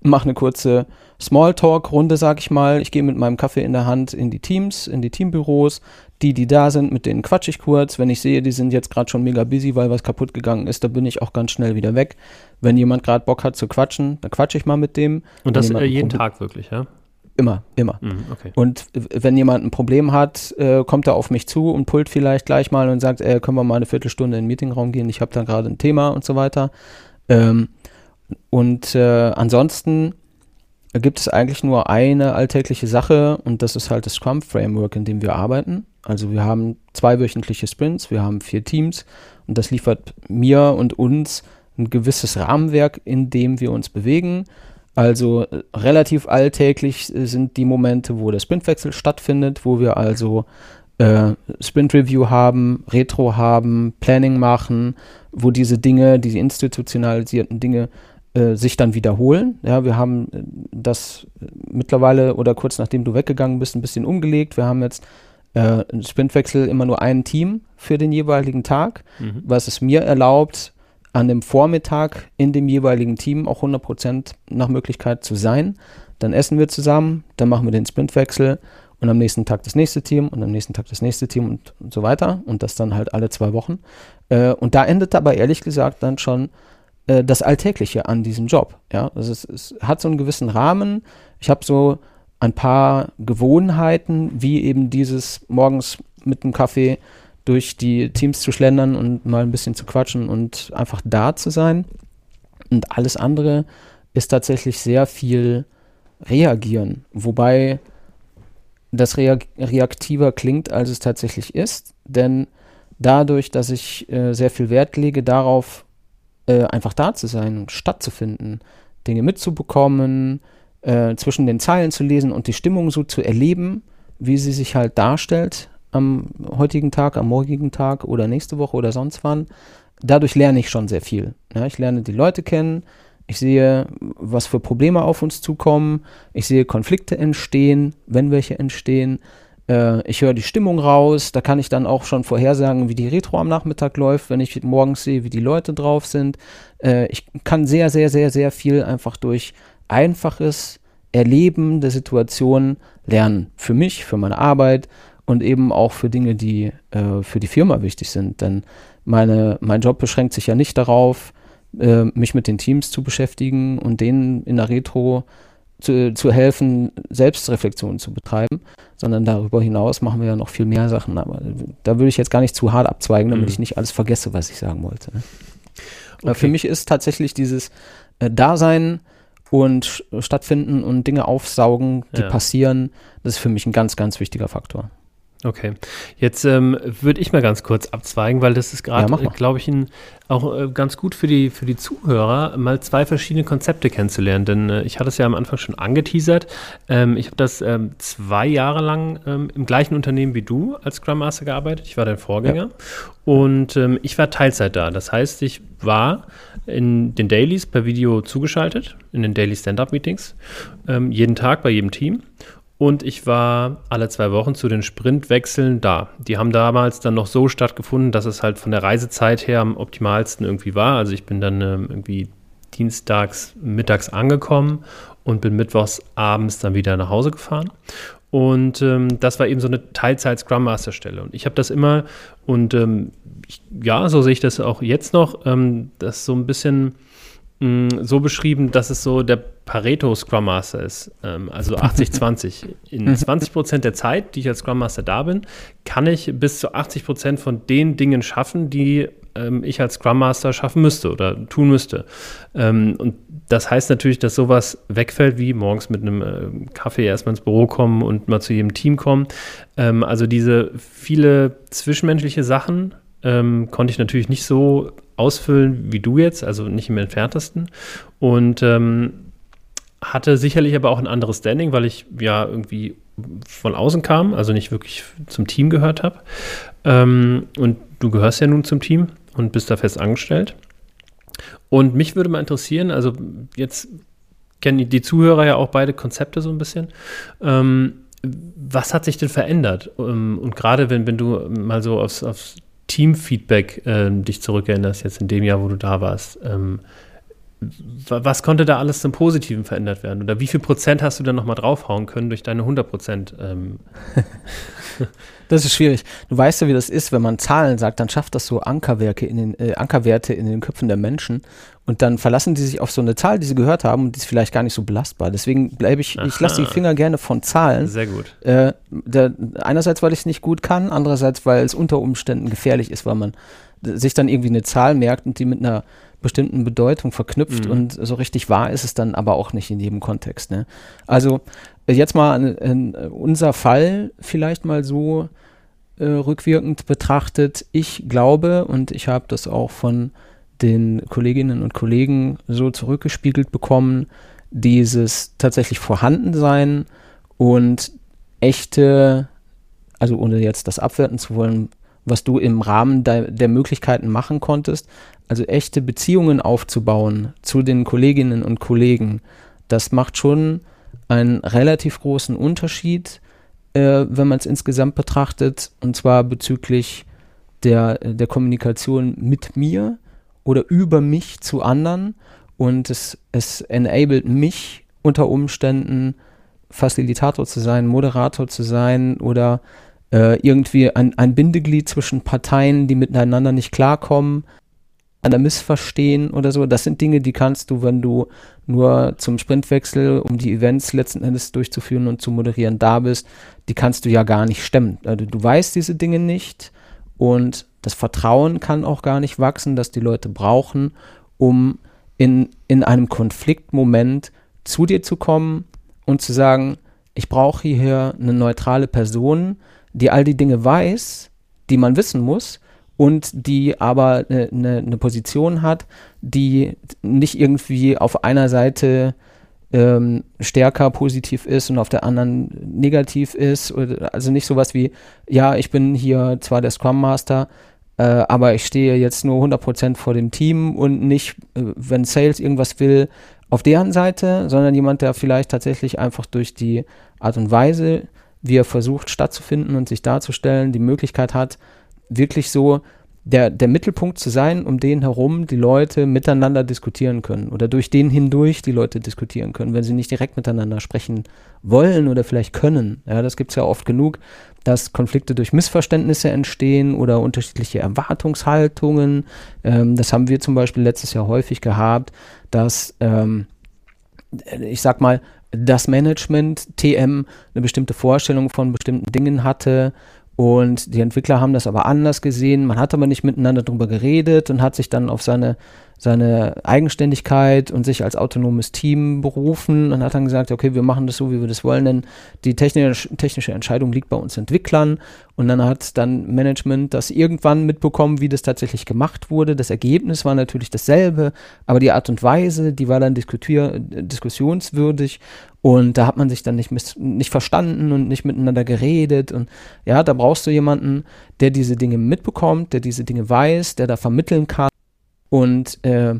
mache eine kurze Smalltalk-Runde, sag ich mal. Ich gehe mit meinem Kaffee in der Hand in die Teams, in die Teambüros. Die, die da sind, mit denen quatsche ich kurz. Wenn ich sehe, die sind jetzt gerade schon mega busy, weil was kaputt gegangen ist, da bin ich auch ganz schnell wieder weg. Wenn jemand gerade Bock hat zu quatschen, dann quatsche ich mal mit dem. Und das äh, jeden Tag wirklich, ja? Immer, immer. Mhm, okay. Und wenn jemand ein Problem hat, äh, kommt er auf mich zu und pullt vielleicht gleich mal und sagt, äh, können wir mal eine Viertelstunde in den Meetingraum gehen, ich habe da gerade ein Thema und so weiter. Ähm, und äh, ansonsten gibt es eigentlich nur eine alltägliche Sache und das ist halt das Scrum Framework, in dem wir arbeiten. Also wir haben zwei wöchentliche Sprints, wir haben vier Teams und das liefert mir und uns ein gewisses Rahmenwerk, in dem wir uns bewegen. Also äh, relativ alltäglich sind die Momente, wo der Sprintwechsel stattfindet, wo wir also äh, Sprint Review haben, Retro haben, Planning machen, wo diese Dinge, diese institutionalisierten Dinge äh, sich dann wiederholen. Ja, wir haben äh, das mittlerweile oder kurz nachdem du weggegangen bist, ein bisschen umgelegt. Wir haben jetzt äh, Sprintwechsel immer nur ein Team für den jeweiligen Tag, mhm. was es mir erlaubt, an dem Vormittag in dem jeweiligen Team auch 100% nach Möglichkeit zu sein. Dann essen wir zusammen, dann machen wir den Sprintwechsel und am nächsten Tag das nächste Team und am nächsten Tag das nächste Team und, und so weiter und das dann halt alle zwei Wochen. Äh, und da endet aber ehrlich gesagt dann schon äh, das Alltägliche an diesem Job. Ja, also es, es hat so einen gewissen Rahmen. Ich habe so ein paar Gewohnheiten, wie eben dieses morgens mit dem Kaffee durch die Teams zu schlendern und mal ein bisschen zu quatschen und einfach da zu sein. Und alles andere ist tatsächlich sehr viel reagieren, wobei das reaktiver klingt, als es tatsächlich ist, denn dadurch, dass ich äh, sehr viel Wert lege darauf, äh, einfach da zu sein und stattzufinden, Dinge mitzubekommen, äh, zwischen den Zeilen zu lesen und die Stimmung so zu erleben, wie sie sich halt darstellt am heutigen Tag, am morgigen Tag oder nächste Woche oder sonst wann. Dadurch lerne ich schon sehr viel. Ja, ich lerne die Leute kennen, ich sehe, was für Probleme auf uns zukommen, ich sehe Konflikte entstehen, wenn welche entstehen. Äh, ich höre die Stimmung raus, da kann ich dann auch schon vorhersagen, wie die Retro am Nachmittag läuft, wenn ich morgens sehe, wie die Leute drauf sind. Äh, ich kann sehr, sehr, sehr, sehr viel einfach durch einfaches Erleben der Situation lernen. Für mich, für meine Arbeit und eben auch für Dinge, die äh, für die Firma wichtig sind. Denn meine, mein Job beschränkt sich ja nicht darauf, äh, mich mit den Teams zu beschäftigen und denen in der Retro zu, zu helfen, Selbstreflexion zu betreiben, sondern darüber hinaus machen wir ja noch viel mehr Sachen. Aber da würde ich jetzt gar nicht zu hart abzweigen, damit mhm. ich nicht alles vergesse, was ich sagen wollte. Ne? Okay. Für mich ist tatsächlich dieses äh, Dasein und stattfinden und Dinge aufsaugen, die ja. passieren, das ist für mich ein ganz, ganz wichtiger Faktor. Okay, jetzt ähm, würde ich mal ganz kurz abzweigen, weil das ist gerade, ja, glaube ich, ein, auch äh, ganz gut für die, für die Zuhörer, mal zwei verschiedene Konzepte kennenzulernen. Denn äh, ich hatte es ja am Anfang schon angeteasert. Ähm, ich habe das ähm, zwei Jahre lang ähm, im gleichen Unternehmen wie du als Scrum Master gearbeitet. Ich war dein Vorgänger. Ja. Und ähm, ich war Teilzeit da. Das heißt, ich war in den Dailies per Video zugeschaltet, in den Daily Stand-Up-Meetings, ähm, jeden Tag bei jedem Team und ich war alle zwei Wochen zu den Sprintwechseln da. Die haben damals dann noch so stattgefunden, dass es halt von der Reisezeit her am optimalsten irgendwie war. Also ich bin dann ähm, irgendwie dienstags mittags angekommen und bin mittwochs abends dann wieder nach Hause gefahren. Und ähm, das war eben so eine Teilzeit-Scrum Master Stelle. Und ich habe das immer und ähm, ich, ja, so sehe ich das auch jetzt noch, ähm, das so ein bisschen mh, so beschrieben, dass es so der Pareto Scrum Master ist. Ähm, also 80-20. In 20 Prozent der Zeit, die ich als Scrum Master da bin, kann ich bis zu 80 Prozent von den Dingen schaffen, die ähm, ich als Scrum Master schaffen müsste oder tun müsste. Ähm, und das heißt natürlich, dass sowas wegfällt, wie morgens mit einem äh, Kaffee erstmal ins Büro kommen und mal zu jedem Team kommen. Ähm, also diese viele zwischenmenschliche Sachen ähm, konnte ich natürlich nicht so ausfüllen wie du jetzt, also nicht im entferntesten. Und ähm, hatte sicherlich aber auch ein anderes Standing, weil ich ja irgendwie von außen kam, also nicht wirklich zum Team gehört habe. Ähm, und du gehörst ja nun zum Team und bist da fest angestellt. Und mich würde mal interessieren, also jetzt kennen die Zuhörer ja auch beide Konzepte so ein bisschen. Ähm, was hat sich denn verändert? Ähm, und gerade wenn, wenn du mal so aufs, aufs Teamfeedback äh, dich zurückerinnerst, jetzt in dem Jahr, wo du da warst. Ähm, was konnte da alles zum Positiven verändert werden? Oder wie viel Prozent hast du dann nochmal draufhauen können durch deine 100 Prozent? Ähm? das ist schwierig. Du weißt ja, wie das ist, wenn man Zahlen sagt, dann schafft das so Ankerwerke in den, äh, Ankerwerte in den Köpfen der Menschen und dann verlassen die sich auf so eine Zahl, die sie gehört haben und die ist vielleicht gar nicht so belastbar. Deswegen bleibe ich, Aha. ich lasse die Finger gerne von Zahlen. Sehr gut. Äh, der, einerseits, weil ich es nicht gut kann, andererseits, weil es unter Umständen gefährlich ist, weil man sich dann irgendwie eine Zahl merkt und die mit einer bestimmten Bedeutung verknüpft mhm. und so richtig wahr ist es dann aber auch nicht in jedem Kontext. Ne? Also äh, jetzt mal an unser Fall vielleicht mal so äh, rückwirkend betrachtet. Ich glaube und ich habe das auch von den Kolleginnen und Kollegen so zurückgespiegelt bekommen, dieses tatsächlich Vorhandensein und echte, also ohne jetzt das abwerten zu wollen, was du im Rahmen de der Möglichkeiten machen konntest, also echte Beziehungen aufzubauen zu den Kolleginnen und Kollegen, das macht schon einen relativ großen Unterschied, äh, wenn man es insgesamt betrachtet, und zwar bezüglich der, der Kommunikation mit mir oder über mich zu anderen. Und es, es enabled mich unter Umständen, Facilitator zu sein, Moderator zu sein oder äh, irgendwie ein, ein Bindeglied zwischen Parteien, die miteinander nicht klarkommen, an der Missverstehen oder so. Das sind Dinge, die kannst du, wenn du nur zum Sprintwechsel, um die Events letzten Endes durchzuführen und zu moderieren, da bist, die kannst du ja gar nicht stemmen. Also du weißt diese Dinge nicht und das Vertrauen kann auch gar nicht wachsen, das die Leute brauchen, um in, in einem Konfliktmoment zu dir zu kommen und zu sagen, ich brauche hier eine neutrale Person, die all die Dinge weiß, die man wissen muss und die aber eine, eine, eine Position hat, die nicht irgendwie auf einer Seite ähm, stärker positiv ist und auf der anderen negativ ist. Also nicht sowas wie, ja, ich bin hier zwar der Scrum Master, äh, aber ich stehe jetzt nur 100% vor dem Team und nicht, äh, wenn Sales irgendwas will, auf deren Seite, sondern jemand, der vielleicht tatsächlich einfach durch die Art und Weise, wie er versucht stattzufinden und sich darzustellen, die Möglichkeit hat, wirklich so der, der Mittelpunkt zu sein, um den herum die Leute miteinander diskutieren können oder durch den hindurch die Leute diskutieren können, wenn sie nicht direkt miteinander sprechen wollen oder vielleicht können. Ja, das gibt es ja oft genug, dass Konflikte durch Missverständnisse entstehen oder unterschiedliche Erwartungshaltungen. Ähm, das haben wir zum Beispiel letztes Jahr häufig gehabt, dass ähm, ich sag mal, das Management TM eine bestimmte Vorstellung von bestimmten Dingen hatte und die Entwickler haben das aber anders gesehen. Man hat aber nicht miteinander darüber geredet und hat sich dann auf seine, seine Eigenständigkeit und sich als autonomes Team berufen und hat dann gesagt, okay, wir machen das so, wie wir das wollen, denn die technische, technische Entscheidung liegt bei uns Entwicklern. Und dann hat dann Management das irgendwann mitbekommen, wie das tatsächlich gemacht wurde. Das Ergebnis war natürlich dasselbe, aber die Art und Weise, die war dann diskussionswürdig und da hat man sich dann nicht, nicht verstanden und nicht miteinander geredet. Und ja, da brauchst du jemanden, der diese Dinge mitbekommt, der diese Dinge weiß, der da vermitteln kann. Und äh,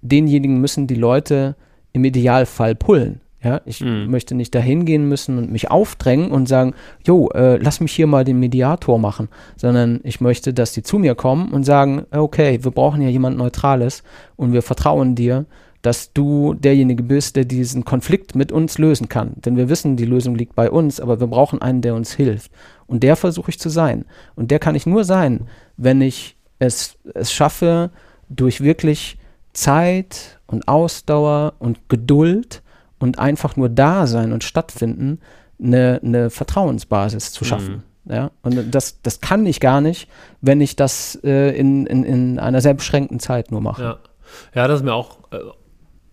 denjenigen müssen die Leute im Idealfall pullen. Ja, ich mhm. möchte nicht dahin gehen müssen und mich aufdrängen und sagen, jo, äh, lass mich hier mal den Mediator machen, sondern ich möchte, dass die zu mir kommen und sagen, okay, wir brauchen ja jemand Neutrales und wir vertrauen dir dass du derjenige bist, der diesen Konflikt mit uns lösen kann. Denn wir wissen, die Lösung liegt bei uns, aber wir brauchen einen, der uns hilft. Und der versuche ich zu sein. Und der kann ich nur sein, wenn ich es, es schaffe, durch wirklich Zeit und Ausdauer und Geduld und einfach nur da sein und stattfinden, eine, eine Vertrauensbasis zu schaffen. Mhm. Ja, und das, das kann ich gar nicht, wenn ich das äh, in, in, in einer sehr beschränkten Zeit nur mache. Ja, ja das ist mir auch äh,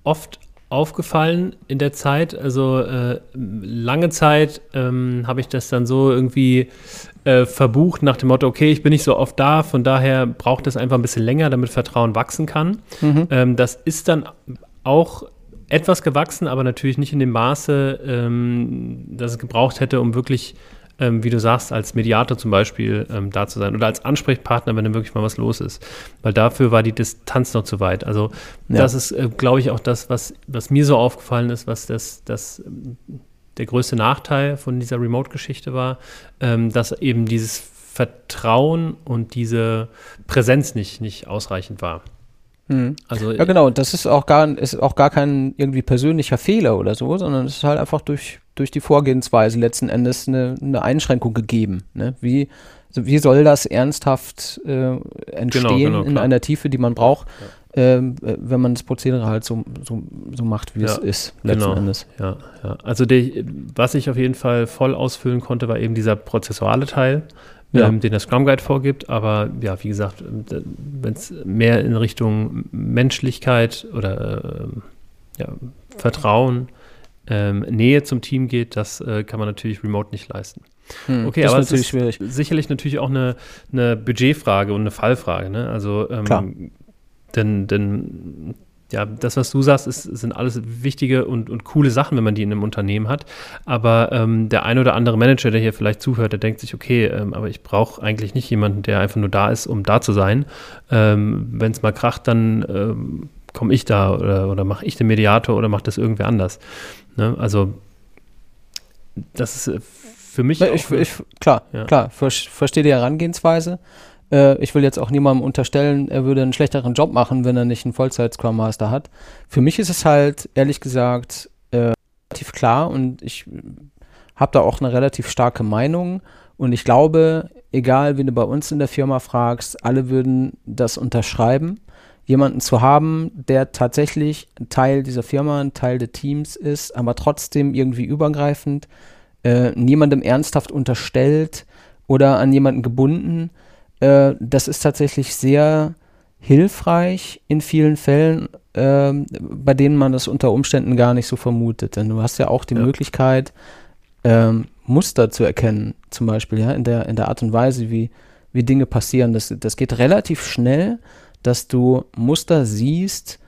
oft aufgefallen in der Zeit. Also äh, lange Zeit ähm, habe ich das dann so irgendwie äh, verbucht nach dem Motto, okay, ich bin nicht so oft da, von daher braucht es einfach ein bisschen länger, damit Vertrauen wachsen kann. Mhm. Ähm, das ist dann auch etwas gewachsen, aber natürlich nicht in dem Maße, ähm, dass es gebraucht hätte, um wirklich ähm, wie du sagst, als Mediator zum Beispiel ähm, da zu sein oder als Ansprechpartner, wenn dann wirklich mal was los ist. Weil dafür war die Distanz noch zu weit. Also ja. das ist, äh, glaube ich, auch das, was, was mir so aufgefallen ist, was das, das der größte Nachteil von dieser Remote-Geschichte war, ähm, dass eben dieses Vertrauen und diese Präsenz nicht, nicht ausreichend war. Mhm. Also, ja, genau, das ist auch gar, ist auch gar kein irgendwie persönlicher Fehler oder so, sondern es ist halt einfach durch, durch die Vorgehensweise letzten Endes eine, eine Einschränkung gegeben. Ne? Wie, also wie soll das ernsthaft äh, entstehen genau, genau, in einer Tiefe, die man braucht, ja. äh, wenn man das Prozedere halt so, so, so macht, wie ja, es ist, letzten genau. Endes. Ja, ja. Also die, was ich auf jeden Fall voll ausfüllen konnte, war eben dieser prozessuale Teil ja. ähm, den der Scrum Guide vorgibt. Aber ja, wie gesagt, wenn es mehr in Richtung Menschlichkeit oder äh, ja, Vertrauen, ähm, Nähe zum Team geht, das äh, kann man natürlich remote nicht leisten. Hm, okay, aber es ist schwierig. sicherlich natürlich auch eine, eine Budgetfrage und eine Fallfrage. Ne? Also, ähm, Klar. denn, denn ja, das, was du sagst, ist, sind alles wichtige und, und coole Sachen, wenn man die in einem Unternehmen hat. Aber ähm, der ein oder andere Manager, der hier vielleicht zuhört, der denkt sich, okay, ähm, aber ich brauche eigentlich nicht jemanden, der einfach nur da ist, um da zu sein. Ähm, wenn es mal kracht, dann ähm, komme ich da oder, oder mache ich den Mediator oder macht das irgendwer anders. Ne? Also das ist äh, für mich. Ich, ich, klar, ja. klar, verstehe die Herangehensweise. Äh, ich will jetzt auch niemandem unterstellen, er würde einen schlechteren Job machen, wenn er nicht einen Vollzeit-Scrum Master hat. Für mich ist es halt, ehrlich gesagt, äh, relativ klar und ich habe da auch eine relativ starke Meinung. Und ich glaube, egal wie du bei uns in der Firma fragst, alle würden das unterschreiben. Jemanden zu haben, der tatsächlich Teil dieser Firma, ein Teil des Teams ist, aber trotzdem irgendwie übergreifend, äh, niemandem ernsthaft unterstellt oder an jemanden gebunden, äh, das ist tatsächlich sehr hilfreich in vielen Fällen, äh, bei denen man das unter Umständen gar nicht so vermutet. Denn du hast ja auch die ja. Möglichkeit, ähm, Muster zu erkennen, zum Beispiel, ja, in der, in der Art und Weise, wie, wie Dinge passieren. Das, das geht relativ schnell, dass du Muster siehst,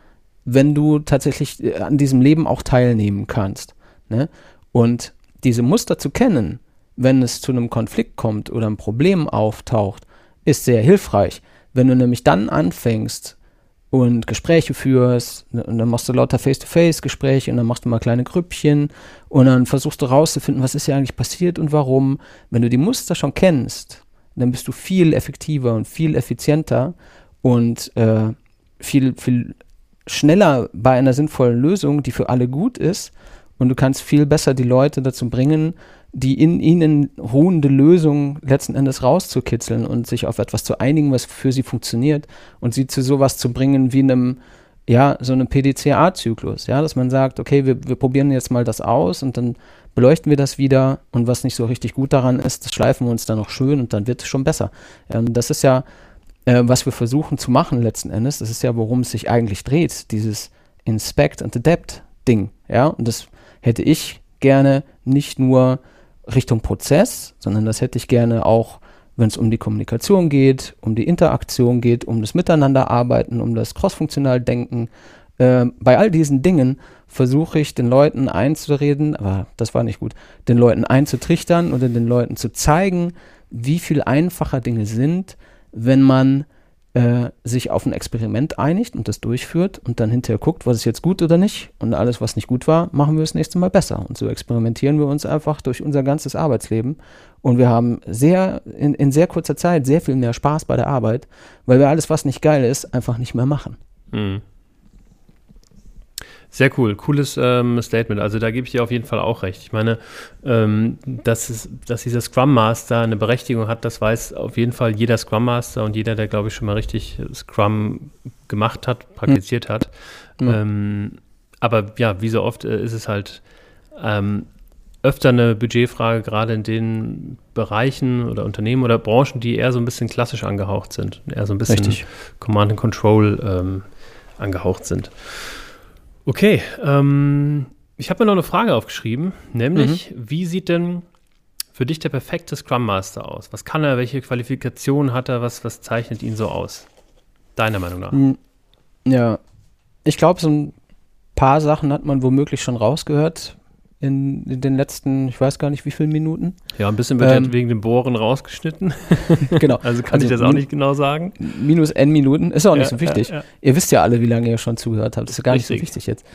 wenn du tatsächlich äh, an diesem Leben auch teilnehmen kannst. Ne? Und diese Muster zu kennen, wenn es zu einem Konflikt kommt oder ein Problem auftaucht, ist sehr hilfreich. Wenn du nämlich dann anfängst und Gespräche führst, ne, und dann machst du lauter Face-to-Face-Gespräche und dann machst du mal kleine Grüppchen und dann versuchst du rauszufinden, was ist hier eigentlich passiert und warum. Wenn du die Muster schon kennst, dann bist du viel effektiver und viel effizienter und äh, viel, viel schneller bei einer sinnvollen Lösung, die für alle gut ist. Und du kannst viel besser die Leute dazu bringen, die in ihnen ruhende Lösung letzten Endes rauszukitzeln und sich auf etwas zu einigen, was für sie funktioniert und sie zu sowas zu bringen wie einem, ja, so einem PDCA-Zyklus, ja, dass man sagt, okay, wir, wir probieren jetzt mal das aus und dann beleuchten wir das wieder und was nicht so richtig gut daran ist, das schleifen wir uns dann noch schön und dann wird es schon besser. Und das ist ja, äh, was wir versuchen zu machen letzten Endes, das ist ja, worum es sich eigentlich dreht, dieses Inspect and Adapt Ding, ja, und das hätte ich gerne nicht nur Richtung Prozess, sondern das hätte ich gerne auch, wenn es um die Kommunikation geht, um die Interaktion geht, um das Miteinanderarbeiten, um das crossfunktional Denken. Äh, bei all diesen Dingen versuche ich den Leuten einzureden, aber das war nicht gut, den Leuten einzutrichtern oder den Leuten zu zeigen, wie viel einfacher Dinge sind, wenn man äh, sich auf ein Experiment einigt und das durchführt und dann hinterher guckt, was ist jetzt gut oder nicht. Und alles, was nicht gut war, machen wir das nächste Mal besser. Und so experimentieren wir uns einfach durch unser ganzes Arbeitsleben. Und wir haben sehr, in, in sehr kurzer Zeit sehr viel mehr Spaß bei der Arbeit, weil wir alles, was nicht geil ist, einfach nicht mehr machen. Mhm. Sehr cool, cooles ähm, Statement. Also da gebe ich dir auf jeden Fall auch recht. Ich meine, ähm, dass, es, dass dieser Scrum Master eine Berechtigung hat, das weiß auf jeden Fall jeder Scrum Master und jeder, der, glaube ich, schon mal richtig Scrum gemacht hat, praktiziert mhm. hat. Ähm, aber ja, wie so oft äh, ist es halt ähm, öfter eine Budgetfrage, gerade in den Bereichen oder Unternehmen oder Branchen, die eher so ein bisschen klassisch angehaucht sind, eher so ein bisschen Richtig. Command and Control ähm, angehaucht sind. Okay, ähm, ich habe mir noch eine Frage aufgeschrieben, nämlich, mhm. wie sieht denn für dich der perfekte Scrum Master aus? Was kann er, welche Qualifikationen hat er, was, was zeichnet ihn so aus? Deiner Meinung nach? Hm, ja, ich glaube, so ein paar Sachen hat man womöglich schon rausgehört in, in, den letzten, ich weiß gar nicht wie viele Minuten. Ja, ein bisschen wird ähm, wegen dem Bohren rausgeschnitten. genau. Also kann also ich das auch nicht genau sagen. Minus n Minuten, ist auch nicht ja, so wichtig. Ja, ja. Ihr wisst ja alle, wie lange ihr schon zugehört habt. Das ist gar Richtig. nicht so wichtig jetzt.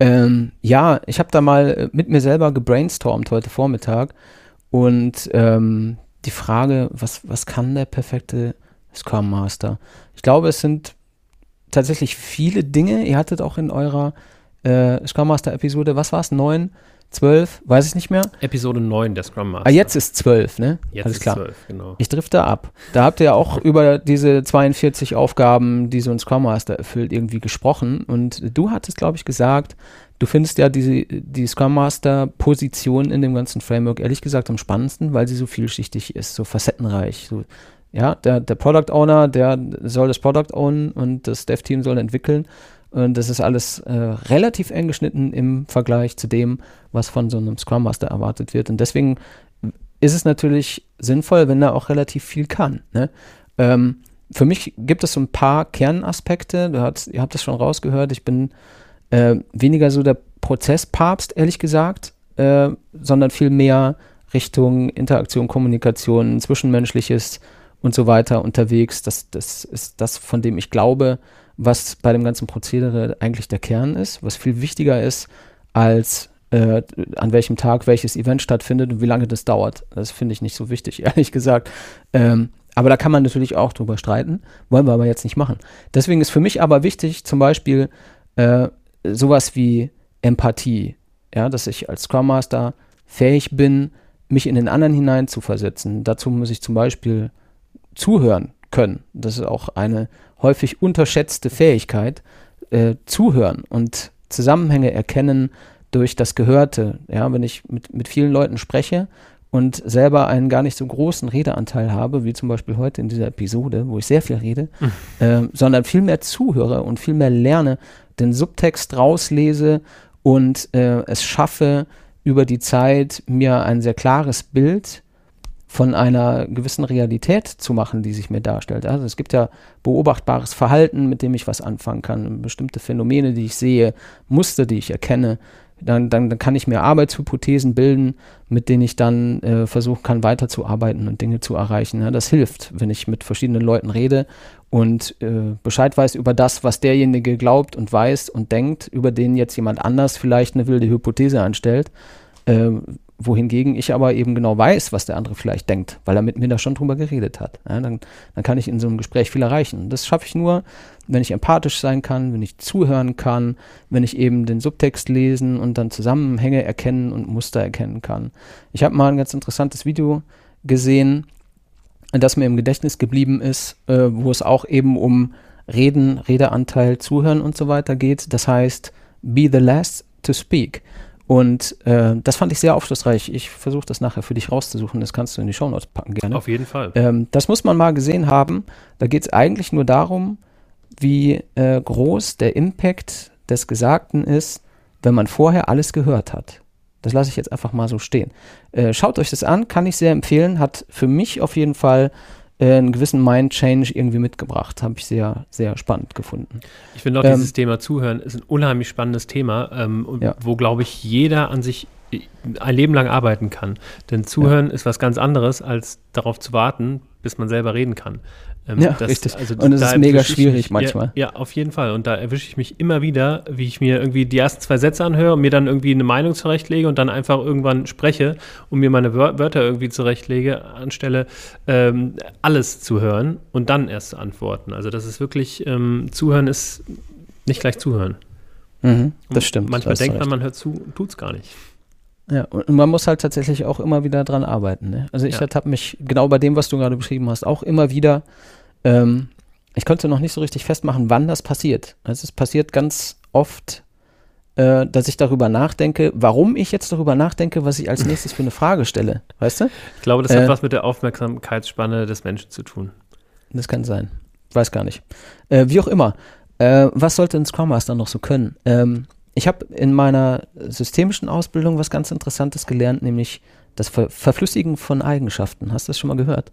Ähm, ja, ich habe da mal äh, mit mir selber gebrainstormt heute Vormittag und ähm, die Frage, was, was kann der perfekte Scrum Master? Ich glaube, es sind tatsächlich viele Dinge. Ihr hattet auch in eurer äh, Scrum Master Episode, was war es, neun, zwölf, weiß ich nicht mehr. Episode 9 der Scrum Master. Ah, jetzt ist zwölf, ne? Jetzt Alles ist klar. 12, genau. Ich drifte ab. Da habt ihr ja auch über diese 42 Aufgaben, die so ein Scrum Master erfüllt, irgendwie gesprochen. Und du hattest, glaube ich, gesagt, du findest ja diese, die Scrum Master Position in dem ganzen Framework ehrlich gesagt am spannendsten, weil sie so vielschichtig ist, so facettenreich. So, ja, der, der Product Owner, der soll das Product ownen und das Dev Team soll entwickeln. Und das ist alles äh, relativ eng geschnitten im Vergleich zu dem, was von so einem Scrum Master erwartet wird. Und deswegen ist es natürlich sinnvoll, wenn er auch relativ viel kann. Ne? Ähm, für mich gibt es so ein paar Kernaspekte. Hast, ihr habt das schon rausgehört. Ich bin äh, weniger so der Prozesspapst, ehrlich gesagt, äh, sondern viel mehr Richtung Interaktion, Kommunikation, Zwischenmenschliches und so weiter unterwegs. Das, das ist das, von dem ich glaube, was bei dem ganzen Prozedere eigentlich der Kern ist, was viel wichtiger ist als äh, an welchem Tag welches Event stattfindet und wie lange das dauert. Das finde ich nicht so wichtig, ehrlich gesagt. Ähm, aber da kann man natürlich auch drüber streiten, wollen wir aber jetzt nicht machen. Deswegen ist für mich aber wichtig, zum Beispiel äh, sowas wie Empathie, ja, dass ich als Scrum Master fähig bin, mich in den anderen hineinzuversetzen. Dazu muss ich zum Beispiel zuhören können. Das ist auch eine häufig unterschätzte Fähigkeit, äh, zuhören und Zusammenhänge erkennen durch das Gehörte. Ja, wenn ich mit, mit vielen Leuten spreche und selber einen gar nicht so großen Redeanteil habe, wie zum Beispiel heute in dieser Episode, wo ich sehr viel rede, Mhm. äh, sondern viel mehr zuhöre und viel mehr lerne, den Subtext rauslese und äh, es schaffe, über die Zeit mir ein sehr klares Bild von einer gewissen Realität zu machen, die sich mir darstellt. Also es gibt ja beobachtbares Verhalten, mit dem ich was anfangen kann, bestimmte Phänomene, die ich sehe, Muster, die ich erkenne. Dann, dann, dann kann ich mir Arbeitshypothesen bilden, mit denen ich dann äh, versuchen kann, weiterzuarbeiten und Dinge zu erreichen. Ja, das hilft, wenn ich mit verschiedenen Leuten rede und äh, Bescheid weiß über das, was derjenige glaubt und weiß und denkt, über den jetzt jemand anders vielleicht eine wilde Hypothese anstellt. Wohingegen ich aber eben genau weiß, was der andere vielleicht denkt, weil er mit mir da schon drüber geredet hat. Ja, dann, dann kann ich in so einem Gespräch viel erreichen. Das schaffe ich nur, wenn ich empathisch sein kann, wenn ich zuhören kann, wenn ich eben den Subtext lesen und dann Zusammenhänge erkennen und Muster erkennen kann. Ich habe mal ein ganz interessantes Video gesehen, das mir im Gedächtnis geblieben ist, äh, wo es auch eben um Reden, Redeanteil, Zuhören und so weiter geht. Das heißt, be the last to speak. Und äh, das fand ich sehr aufschlussreich. Ich versuche das nachher für dich rauszusuchen. Das kannst du in die Shownotes packen gerne. Auf jeden Fall. Ähm, das muss man mal gesehen haben. Da geht es eigentlich nur darum, wie äh, groß der Impact des Gesagten ist, wenn man vorher alles gehört hat. Das lasse ich jetzt einfach mal so stehen. Äh, schaut euch das an, kann ich sehr empfehlen. Hat für mich auf jeden Fall äh, einen gewissen Mind-Change irgendwie mitgebracht. Habe ich sehr, sehr spannend gefunden. Ich finde auch Ähm, dieses Thema Zuhören ist ein unheimlich spannendes Thema, ähm, Ja. wo, glaube ich, jeder an sich ein Leben lang arbeiten kann. Denn Zuhören ist was ganz anderes, als darauf zu warten, bis man selber reden kann. Ähm, Ja, richtig. Also, Und es ist mega schwierig mich, manchmal. Ja, ja, auf jeden Fall. Und da erwische ich mich immer wieder, wie ich mir irgendwie die ersten zwei Sätze anhöre und mir dann irgendwie eine Meinung zurechtlege und dann einfach irgendwann spreche und mir meine Wör Wörter irgendwie zurechtlege, anstelle ähm, alles zu hören und dann erst zu antworten. Also das ist wirklich, ähm, Zuhören ist nicht gleich Zuhören. Mhm, das Und stimmt. da Manchmal denkt man, man hört zu, tut's gar nicht. Ja, und man muss halt tatsächlich auch immer wieder dran arbeiten. Ne? Also ich Ja. habe mich genau bei dem, was du gerade beschrieben hast, auch immer wieder, ähm, ich konnte noch nicht so richtig festmachen, wann das passiert. Also es passiert ganz oft, äh, dass ich darüber nachdenke, warum ich jetzt darüber nachdenke, was ich als nächstes für eine Frage stelle. Weißt du? Ich glaube, das Äh. hat was mit der Aufmerksamkeitsspanne des Menschen zu tun. Das kann sein. Weiß gar nicht. Äh, wie auch immer. Äh, was sollte ein Scrum Master noch so können? Ähm, ich habe in meiner systemischen Ausbildung was ganz Interessantes gelernt, nämlich das Ver Verflüssigen von Eigenschaften. Hast du das schon mal gehört?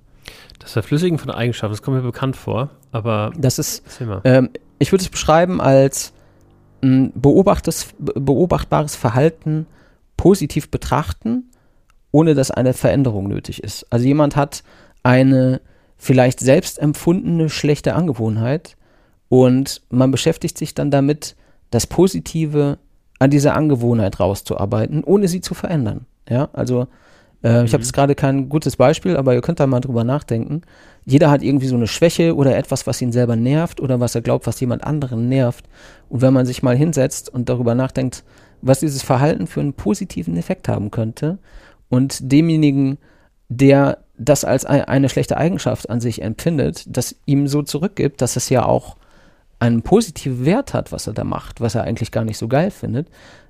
Das Verflüssigen von Eigenschaften, das kommt mir bekannt vor, aber Das ist, ähm, ich würde es beschreiben als beobachtes, be- beobachtbares Verhalten positiv betrachten, ohne dass eine Veränderung nötig ist. Also jemand hat eine vielleicht selbst empfundene schlechte Angewohnheit und man beschäftigt sich dann damit, das Positive an dieser Angewohnheit rauszuarbeiten, ohne sie zu verändern. Ja, also Äh, mhm. Ich habe jetzt gerade kein gutes Beispiel, aber ihr könnt da mal drüber nachdenken. Jeder hat irgendwie so eine Schwäche oder etwas, was ihn selber nervt oder was er glaubt, was jemand anderen nervt. Und wenn man sich mal hinsetzt und darüber nachdenkt, was dieses Verhalten für einen positiven Effekt haben könnte und demjenigen, der das als eine schlechte Eigenschaft an sich empfindet, das ihm so zurückgibt, dass es ja auch einen positiven Wert hat, was er da macht, was er eigentlich gar nicht so geil findet,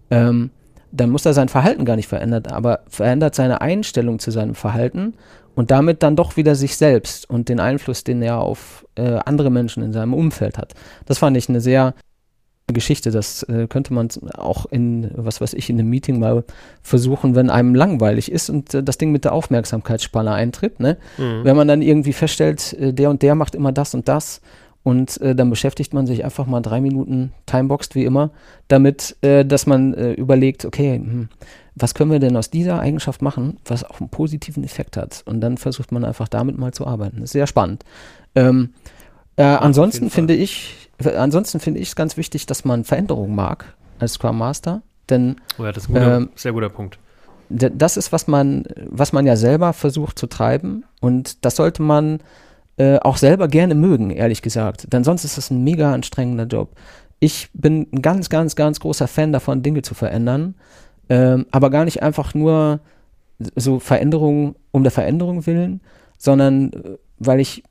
ähm, dann muss er sein Verhalten gar nicht verändern, aber verändert seine Einstellung zu seinem Verhalten und damit dann doch wieder sich selbst und den Einfluss, den er auf äh, andere Menschen in seinem Umfeld hat. Das fand ich eine sehr Geschichte. Das äh, könnte man auch in, was weiß ich, in einem Meeting mal versuchen, wenn einem langweilig ist und äh, das Ding mit der Aufmerksamkeitsspanne eintritt. Ne? Mhm. Wenn man dann irgendwie feststellt, äh, der und der macht immer das und das und äh, dann beschäftigt man sich einfach mal drei Minuten timeboxed wie immer, damit, äh, dass man äh, überlegt, okay, hm, was können wir denn aus dieser Eigenschaft machen, was auch einen positiven Effekt hat. Und dann versucht man einfach damit mal zu arbeiten. Das ist sehr spannend. Ähm, äh, ansonsten finde ich, ansonsten finde ich es ganz wichtig, dass man Veränderungen mag als Scrum Master. Denn oh ja, das ist ein guter, ähm, sehr guter Punkt. Das ist, was man, was man ja selber versucht zu treiben. Und das sollte man äh, auch selber gerne mögen, ehrlich gesagt. Denn sonst ist das ein mega anstrengender Job. Ich bin ein ganz, ganz, ganz großer Fan davon, Dinge zu verändern. Ähm, aber gar nicht einfach nur so Veränderungen um der Veränderung willen, sondern äh, weil ich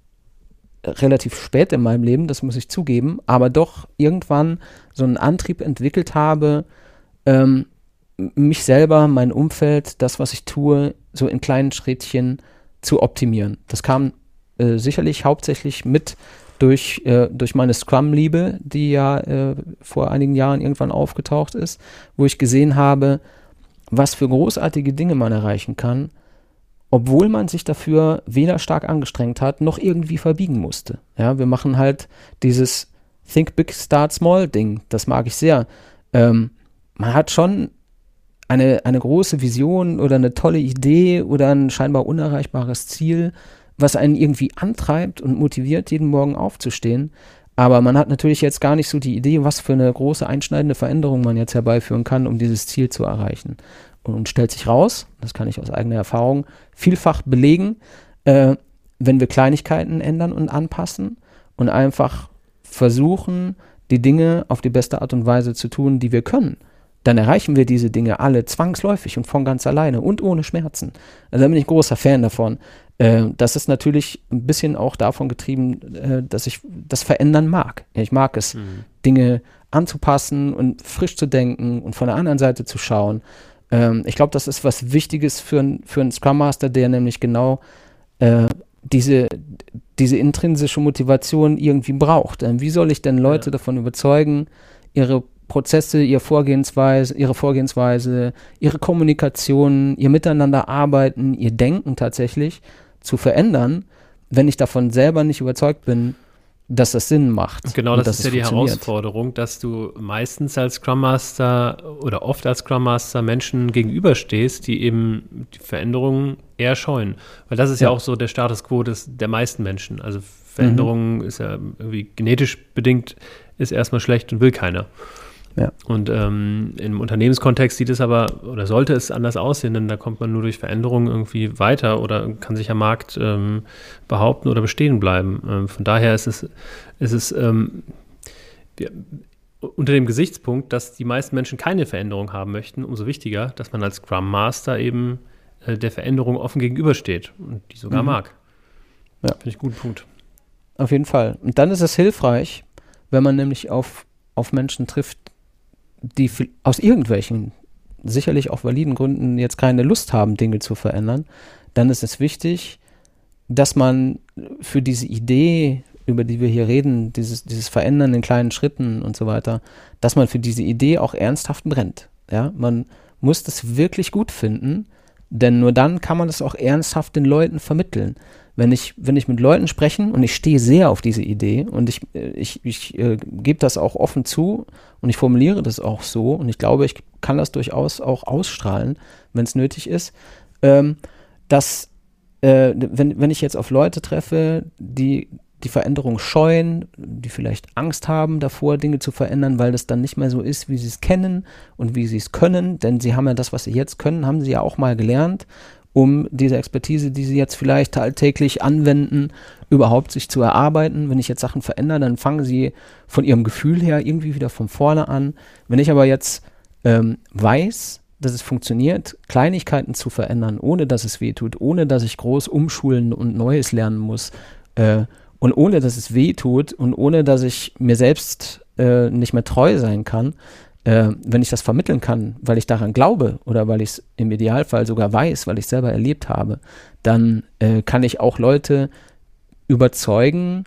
relativ spät in meinem Leben, das muss ich zugeben, aber doch irgendwann so einen Antrieb entwickelt habe, ähm, mich selber, mein Umfeld, das, was ich tue, so in kleinen Schrittchen zu optimieren. Das kam äh, sicherlich hauptsächlich mit durch, äh, durch meine Scrum-Liebe, die ja äh, vor einigen Jahren irgendwann aufgetaucht ist, wo ich gesehen habe, was für großartige Dinge man erreichen kann, obwohl man sich dafür weder stark angestrengt hat, noch irgendwie verbiegen musste. Ja, wir machen halt dieses Think Big, Start Small Ding. Das mag ich sehr. Ähm, man hat schon eine, eine große Vision oder eine tolle Idee oder ein scheinbar unerreichbares Ziel, was einen irgendwie antreibt und motiviert, jeden Morgen aufzustehen. Aber man hat natürlich jetzt gar nicht so die Idee, was für eine große einschneidende Veränderung man jetzt herbeiführen kann, um dieses Ziel zu erreichen. Und stellt sich raus, das kann ich aus eigener Erfahrung vielfach belegen, äh, wenn wir Kleinigkeiten ändern und anpassen und einfach versuchen, die Dinge auf die beste Art und Weise zu tun, die wir können, dann erreichen wir diese Dinge alle zwangsläufig und von ganz alleine und ohne Schmerzen. Also da bin ich großer Fan davon. Äh, das ist natürlich ein bisschen auch davon getrieben, äh, dass ich das verändern mag. Ich mag es, mhm. Dinge anzupassen und frisch zu denken und von der anderen Seite zu schauen. Ähm, ich glaube, das ist was Wichtiges für, für einen Scrum Master, der nämlich genau äh, diese, diese intrinsische Motivation irgendwie braucht. Ähm, wie soll ich denn Leute ja. davon überzeugen, ihre Prozesse, ihre Vorgehensweise, ihre Vorgehensweise, ihre Kommunikation, ihr Miteinander arbeiten, ihr Denken tatsächlich zu verändern, wenn ich davon selber nicht überzeugt bin, dass das Sinn macht. Genau, das ist ja die Herausforderung, dass du meistens als Scrum Master oder oft als Scrum Master Menschen gegenüberstehst, die eben die Veränderungen eher scheuen. Weil das ist ja, ja auch so der Status quo des, der meisten Menschen. Also Veränderungen mhm. ist ja irgendwie genetisch bedingt, ist erstmal schlecht und will keiner. Ja. Und ähm, im Unternehmenskontext sieht es aber oder sollte es anders aussehen, denn da kommt man nur durch Veränderungen irgendwie weiter oder kann sich am Markt ähm, behaupten oder bestehen bleiben. Ähm, von daher ist es, ist es ähm, wir, unter dem Gesichtspunkt, dass die meisten Menschen keine Veränderung haben möchten, umso wichtiger, dass man als Scrum Master eben äh, der Veränderung offen gegenübersteht und die sogar mhm. mag. Ja. Finde ich einen guten Punkt. Auf jeden Fall. Und dann ist es hilfreich, wenn man nämlich auf, auf Menschen trifft, die aus irgendwelchen, sicherlich auch validen Gründen jetzt keine Lust haben, Dinge zu verändern, dann ist es wichtig, dass man für diese Idee, über die wir hier reden, dieses, dieses Verändern in kleinen Schritten und so weiter, dass man für diese Idee auch ernsthaft brennt. Ja, man muss das wirklich gut finden, denn nur dann kann man das auch ernsthaft den Leuten vermitteln wenn ich, wenn ich mit Leuten sprechen und ich stehe sehr auf diese Idee und ich, ich, ich äh, gebe das auch offen zu und ich formuliere das auch so und ich glaube, ich kann das durchaus auch ausstrahlen, wenn es nötig ist, ähm, dass äh, wenn, wenn ich jetzt auf Leute treffe, die die Veränderung scheuen, die vielleicht Angst haben davor, Dinge zu verändern, weil das dann nicht mehr so ist, wie sie es kennen und wie sie es können, denn sie haben ja das, was sie jetzt können, haben sie ja auch mal gelernt um diese Expertise, die sie jetzt vielleicht alltäglich anwenden, überhaupt sich zu erarbeiten. Wenn ich jetzt Sachen verändere, dann fangen sie von ihrem Gefühl her irgendwie wieder von vorne an. Wenn ich aber jetzt ähm, weiß, dass es funktioniert, Kleinigkeiten zu verändern, ohne dass es weh tut, ohne dass ich groß umschulen und Neues lernen muss äh, und ohne dass es weh tut und ohne dass ich mir selbst äh, nicht mehr treu sein kann, äh, wenn ich das vermitteln kann, weil ich daran glaube oder weil ich es im Idealfall sogar weiß, weil ich es selber erlebt habe, dann äh, kann ich auch Leute überzeugen,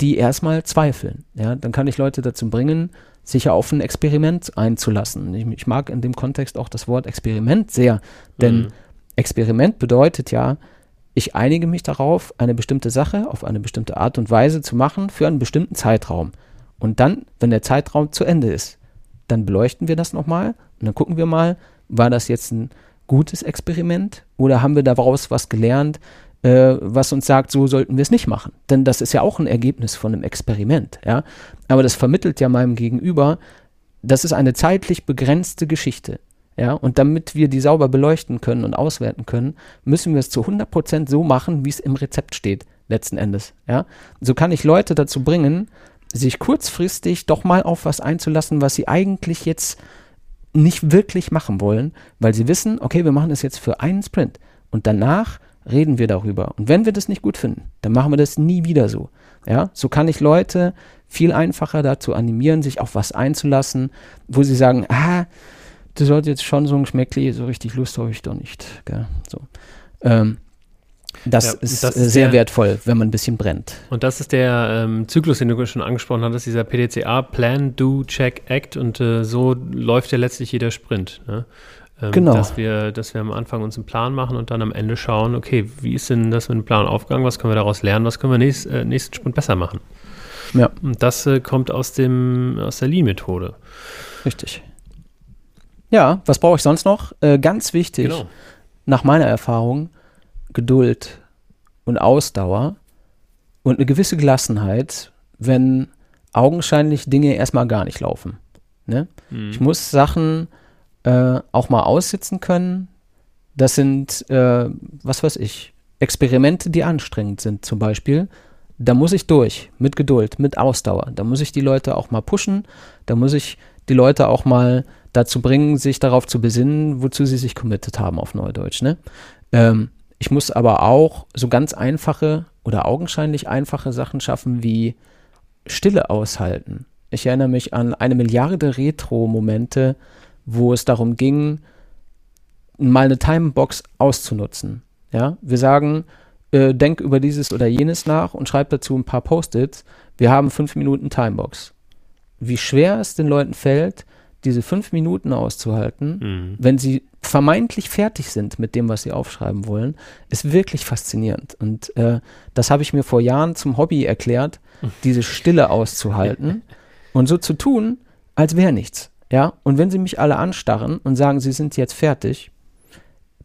die erstmal zweifeln. Ja, dann kann ich Leute dazu bringen, sich auf ein Experiment einzulassen. Ich, ich, mag in dem Kontext auch das Wort Experiment sehr, denn mhm. Experiment bedeutet ja, ich einige mich darauf, eine bestimmte Sache auf eine bestimmte Art und Weise zu machen für einen bestimmten Zeitraum. Und dann, wenn der Zeitraum zu Ende ist, dann beleuchten wir das nochmal und dann gucken wir mal, war das jetzt ein gutes Experiment oder haben wir daraus was gelernt, äh, was uns sagt, so sollten wir es nicht machen. Denn das ist ja auch ein Ergebnis von einem Experiment, ja. Aber das vermittelt ja meinem Gegenüber, das ist eine zeitlich begrenzte Geschichte. Ja, und damit wir die sauber beleuchten können und auswerten können, müssen wir es zu 100% so machen, wie es im Rezept steht, letzten Endes. Ja, so kann ich Leute dazu bringen, sich kurzfristig doch mal auf was einzulassen, was sie eigentlich jetzt nicht wirklich machen wollen, weil sie wissen, okay, wir machen das jetzt für einen Sprint und danach reden wir darüber. Und wenn wir das nicht gut finden, dann machen wir das nie wieder so. Ja, so kann ich Leute viel einfacher dazu animieren, sich auf was einzulassen, wo sie sagen, ah, du solltest jetzt schon so ein Schmeckli, so richtig Lust habe ich doch nicht. Gell? So. Ähm, das, ja, ist, das ist sehr der, wertvoll, wenn man ein bisschen brennt. Und das ist der ähm, Zyklus, den du schon angesprochen hattest, dieser PDCA, Plan, Do, Check, Act. Und äh, so läuft ja letztlich jeder Sprint. Ne? Ähm, genau. Dass wir, dass wir am Anfang uns einen Plan machen und dann am Ende schauen, okay, wie ist denn das mit dem Plan aufgegangen? Was können wir daraus lernen? Was können wir nächst, äh, nächsten Sprint besser machen? Ja. Und das äh, kommt aus, dem, aus der Lean-Methode. Richtig. Ja, was brauche ich sonst noch? Äh, ganz wichtig, genau. nach meiner Erfahrung, Geduld und Ausdauer und eine gewisse Gelassenheit, wenn augenscheinlich Dinge erstmal gar nicht laufen. Ne? Mhm. Ich muss Sachen äh, auch mal aussitzen können. Das sind, äh, was weiß ich, Experimente, die anstrengend sind zum Beispiel. Da muss ich durch, mit Geduld, mit Ausdauer. Da muss ich die Leute auch mal pushen. Da muss ich die Leute auch mal dazu bringen, sich darauf zu besinnen, wozu sie sich committed haben auf Neudeutsch. Ne? Ähm, ich muss aber auch so ganz einfache oder augenscheinlich einfache Sachen schaffen wie Stille aushalten. Ich erinnere mich an eine Milliarde Retro-Momente, wo es darum ging, mal eine Timebox auszunutzen. Ja, wir sagen, äh, denk über dieses oder jenes nach und schreib dazu ein paar Post-its. Wir haben fünf Minuten Timebox. Wie schwer es den Leuten fällt, diese fünf Minuten auszuhalten, mhm. wenn sie vermeintlich fertig sind mit dem, was sie aufschreiben wollen, ist wirklich faszinierend. Und äh, das habe ich mir vor Jahren zum Hobby erklärt, diese Stille auszuhalten und so zu tun, als wäre nichts. Ja, und wenn sie mich alle anstarren und sagen, sie sind jetzt fertig,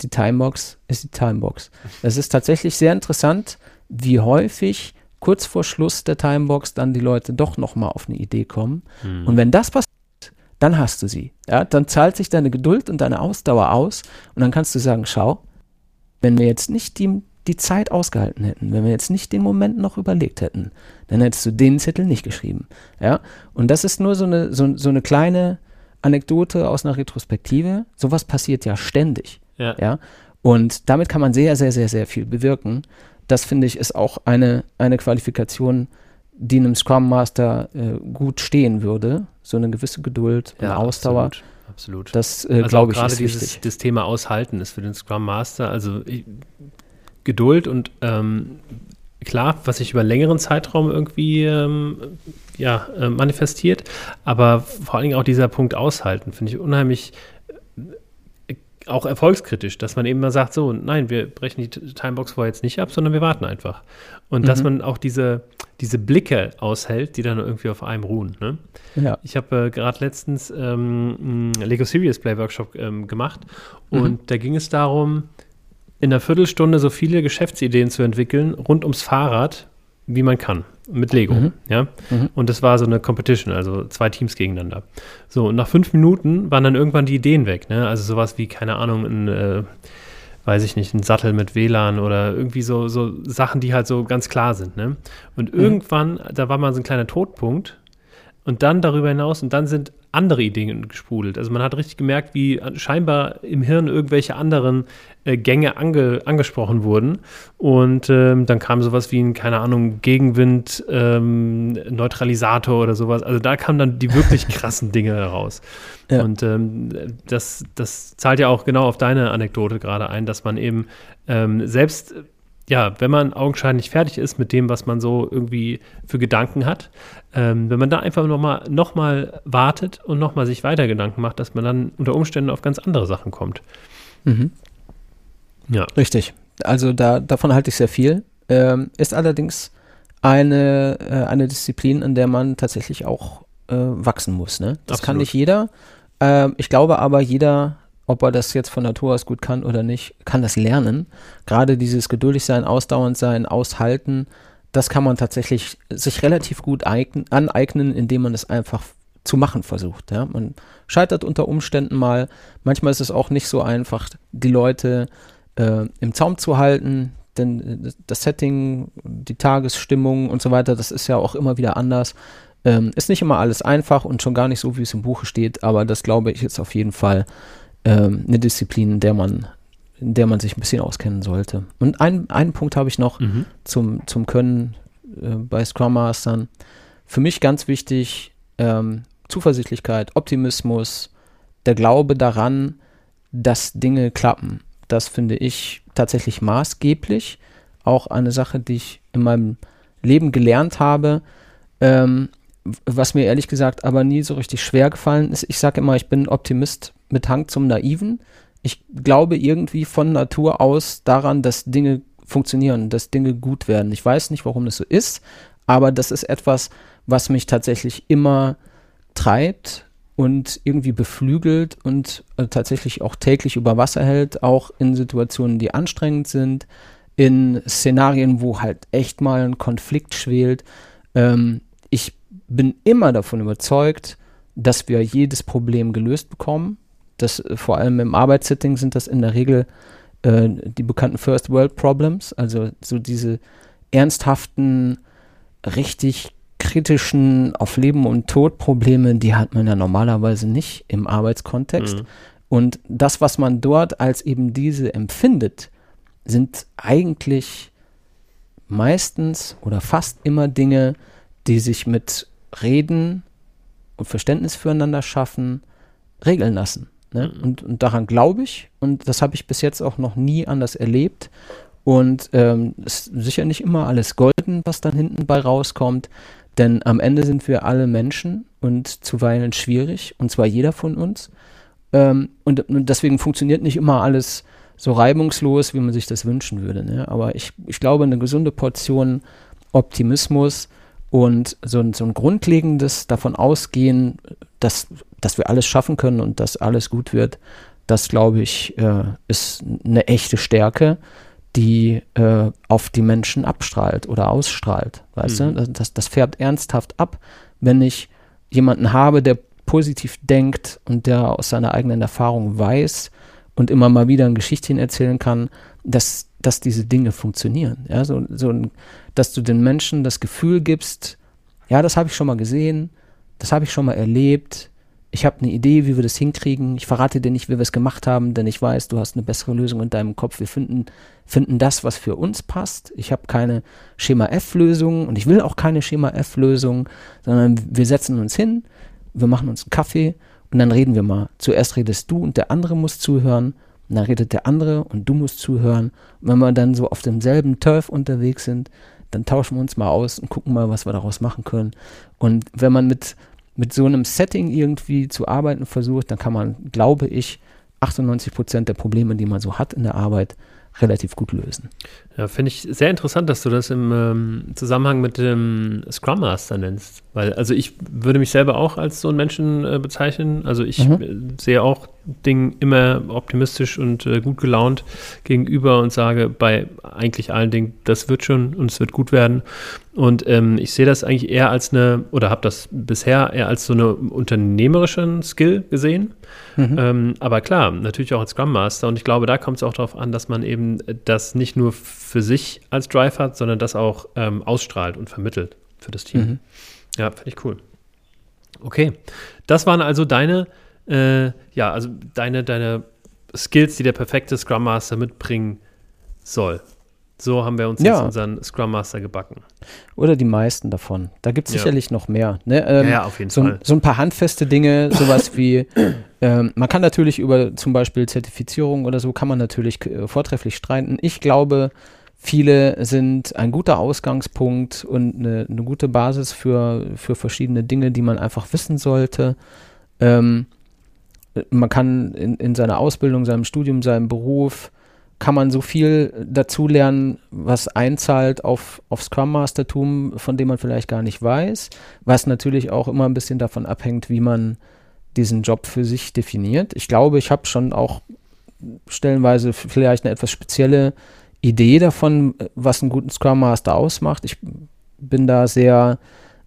die Timebox ist die Timebox. Es ist tatsächlich sehr interessant, wie häufig kurz vor Schluss der Timebox dann die Leute doch nochmal auf eine Idee kommen. Mhm. Und wenn das passiert, dann hast du sie. Ja, dann zahlt sich deine Geduld und deine Ausdauer aus und dann kannst du sagen, schau, wenn wir jetzt nicht die, die Zeit ausgehalten hätten, wenn wir jetzt nicht den Moment noch überlegt hätten, dann hättest du den Zettel nicht geschrieben. Ja, und das ist nur so eine, so, so eine kleine Anekdote aus einer Retrospektive. Sowas passiert ja ständig. Ja. ja. Und damit kann man sehr, sehr, sehr, sehr viel bewirken. Das finde ich ist auch eine, eine Qualifikation, die einem Scrum Master äh, gut stehen würde. So eine gewisse Geduld und ja, Ausdauer. Absolut. Absolut. Das äh, also glaube ich ist dieses, wichtig. Das Thema Aushalten ist für den Scrum Master, also ich, Geduld und ähm, klar, was sich über einen längeren Zeitraum irgendwie ähm, ja, äh, manifestiert, aber vor allen Dingen auch dieser Punkt Aushalten finde ich unheimlich auch erfolgskritisch, dass man eben mal sagt, so, nein, wir brechen die Timebox vorher jetzt nicht ab, sondern wir warten einfach. Und mhm. dass man auch diese, diese Blicke aushält, die dann irgendwie auf einem ruhen. Ne? Ja. Ich habe äh, gerade letztens ähm, einen Lego Serious Play Workshop ähm, gemacht und mhm. da ging es darum, in einer Viertelstunde so viele Geschäftsideen zu entwickeln rund ums Fahrrad, wie man kann mit Lego, mhm. ja. Mhm. Und das war so eine Competition, also zwei Teams gegeneinander. So, und nach fünf Minuten waren dann irgendwann die Ideen weg, ne? Also sowas wie, keine Ahnung, ein, äh, weiß ich nicht, ein Sattel mit WLAN oder irgendwie so, so Sachen, die halt so ganz klar sind. Ne? Und mhm. irgendwann, da war mal so ein kleiner Todpunkt und dann darüber hinaus und dann sind andere Ideen gesprudelt. Also man hat richtig gemerkt, wie scheinbar im Hirn irgendwelche anderen äh, Gänge ange, angesprochen wurden. Und ähm, dann kam sowas wie ein, keine Ahnung, Gegenwind, ähm, Neutralisator oder sowas. Also da kamen dann die wirklich krassen Dinge heraus. Ja. Und ähm, das, das zahlt ja auch genau auf deine Anekdote gerade ein, dass man eben ähm, selbst ja, wenn man augenscheinlich fertig ist mit dem, was man so irgendwie für Gedanken hat, ähm, wenn man da einfach nochmal noch mal wartet und nochmal sich weiter Gedanken macht, dass man dann unter Umständen auf ganz andere Sachen kommt. Mhm. Ja. Richtig. Also da, davon halte ich sehr viel. Ähm, ist allerdings eine, äh, eine Disziplin, in der man tatsächlich auch äh, wachsen muss. Ne? Das Absolut. kann nicht jeder. Ähm, ich glaube aber, jeder ob er das jetzt von Natur aus gut kann oder nicht, kann das lernen. Gerade dieses geduldig sein, ausdauernd sein, aushalten, das kann man tatsächlich sich relativ gut eignen, aneignen, indem man es einfach zu machen versucht. Ja? Man scheitert unter Umständen mal. Manchmal ist es auch nicht so einfach, die Leute äh, im Zaum zu halten, denn das Setting, die Tagesstimmung und so weiter, das ist ja auch immer wieder anders. Ähm, ist nicht immer alles einfach und schon gar nicht so, wie es im Buche steht, aber das glaube ich ist auf jeden Fall ähm, eine Disziplin, in der man in der man sich ein bisschen auskennen sollte. Und ein, einen Punkt habe ich noch mhm. zum, zum Können äh, bei Scrum Mastern. Für mich ganz wichtig, ähm, Zuversichtlichkeit, Optimismus, der Glaube daran, dass Dinge klappen. Das finde ich tatsächlich maßgeblich. Auch eine Sache, die ich in meinem Leben gelernt habe, ähm, was mir ehrlich gesagt aber nie so richtig schwer gefallen ist. Ich sage immer, ich bin Optimist mit Hang zum Naiven. Ich glaube irgendwie von Natur aus daran, dass Dinge funktionieren, dass Dinge gut werden. Ich weiß nicht, warum das so ist, aber das ist etwas, was mich tatsächlich immer treibt und irgendwie beflügelt und äh, tatsächlich auch täglich über Wasser hält, auch in Situationen, die anstrengend sind, in Szenarien, wo halt echt mal ein Konflikt schwelt. Ähm, ich bin immer davon überzeugt, dass wir jedes Problem gelöst bekommen das äh, vor allem im Arbeitssetting sind das in der Regel äh, die bekannten First World Problems, also so diese ernsthaften, richtig kritischen auf Leben und Tod Probleme, die hat man ja normalerweise nicht im Arbeitskontext. Mhm. Und das, was man dort als eben diese empfindet, sind eigentlich meistens oder fast immer Dinge, die sich mit Reden und Verständnis füreinander schaffen, regeln lassen. Ne? Mhm. Und, und, daran glaube ich und das habe ich bis jetzt auch noch nie anders erlebt. Und ähm, ist sicher nicht immer alles golden, was dann hinten bei rauskommt, denn am Ende sind wir alle Menschen und zuweilen schwierig, und zwar jeder von uns. Ähm, und, und, deswegen funktioniert nicht immer alles so reibungslos, wie man sich das wünschen würde. Ne? Aber ich, ich glaube, eine gesunde Portion Optimismus und so ein, so ein grundlegendes davon ausgehen, dass, dass wir alles schaffen können und dass alles gut wird, das glaube ich, äh, ist eine echte Stärke, die äh, auf die Menschen abstrahlt oder ausstrahlt. Weißt mhm. du? Das, das färbt ernsthaft ab, wenn ich jemanden habe, der positiv denkt und der aus seiner eigenen Erfahrung weiß und immer mal wieder ein Geschichtchen erzählen kann, dass, dass diese Dinge funktionieren. Ja, so, so, dass du den Menschen das Gefühl gibst, ja, das habe ich schon mal gesehen, das habe ich schon mal erlebt. Ich habe eine Idee, wie wir das hinkriegen. Ich verrate dir nicht, wie wir es gemacht haben, denn ich weiß, du hast eine bessere Lösung in deinem Kopf. Wir finden, finden das, was für uns passt. Ich habe keine Schema F-Lösung und ich will auch keine Schema F-Lösung, sondern wir setzen uns hin, wir machen uns einen Kaffee und dann reden wir mal. Zuerst redest du und der andere muss zuhören. Und dann redet der andere und du musst zuhören. Und wenn wir dann so auf demselben Turf unterwegs sind, dann tauschen wir uns mal aus und gucken mal, was wir daraus machen können. Und wenn man mit, mit so einem Setting irgendwie zu arbeiten versucht, dann kann man, glaube ich, 98 Prozent der Probleme, die man so hat in der Arbeit, relativ gut lösen. Ja, finde ich sehr interessant, dass du das im ähm, Zusammenhang mit dem Scrum Master nennst. Weil, also ich würde mich selber auch als so einen Menschen äh, bezeichnen. Also ich mhm. sehe auch Dingen immer optimistisch und äh, gut gelaunt gegenüber und sage bei eigentlich allen Dingen, das wird schon und es wird gut werden. Und ähm, ich sehe das eigentlich eher als eine, oder habe das bisher eher als so eine unternehmerischen Skill gesehen. Mhm. Ähm, aber klar, natürlich auch als Scrum Master. Und ich glaube, da kommt es auch darauf an, dass man eben das nicht nur für sich als Drive hat, sondern das auch ähm, ausstrahlt und vermittelt für das Team. Mhm. Ja, finde ich cool. Okay, das waren also deine, äh, ja, also deine, deine Skills, die der perfekte Scrum Master mitbringen soll. So haben wir uns ja. jetzt unseren Scrum Master gebacken. Oder die meisten davon. Da gibt es ja. sicherlich noch mehr. Ne? Ähm, ja, auf jeden so, Fall. So ein paar handfeste Dinge, sowas wie, ähm, man kann natürlich über zum Beispiel Zertifizierung oder so, kann man natürlich äh, vortrefflich streiten. Ich glaube, viele sind ein guter Ausgangspunkt und eine, eine gute Basis für, für verschiedene Dinge, die man einfach wissen sollte. Ähm, man kann in, in seiner Ausbildung, seinem Studium, seinem Beruf kann man so viel dazu lernen, was einzahlt auf, auf Scrum Mastertum, von dem man vielleicht gar nicht weiß, was natürlich auch immer ein bisschen davon abhängt, wie man diesen Job für sich definiert. Ich glaube, ich habe schon auch stellenweise vielleicht eine etwas spezielle Idee davon, was einen guten Scrum Master ausmacht. Ich bin da sehr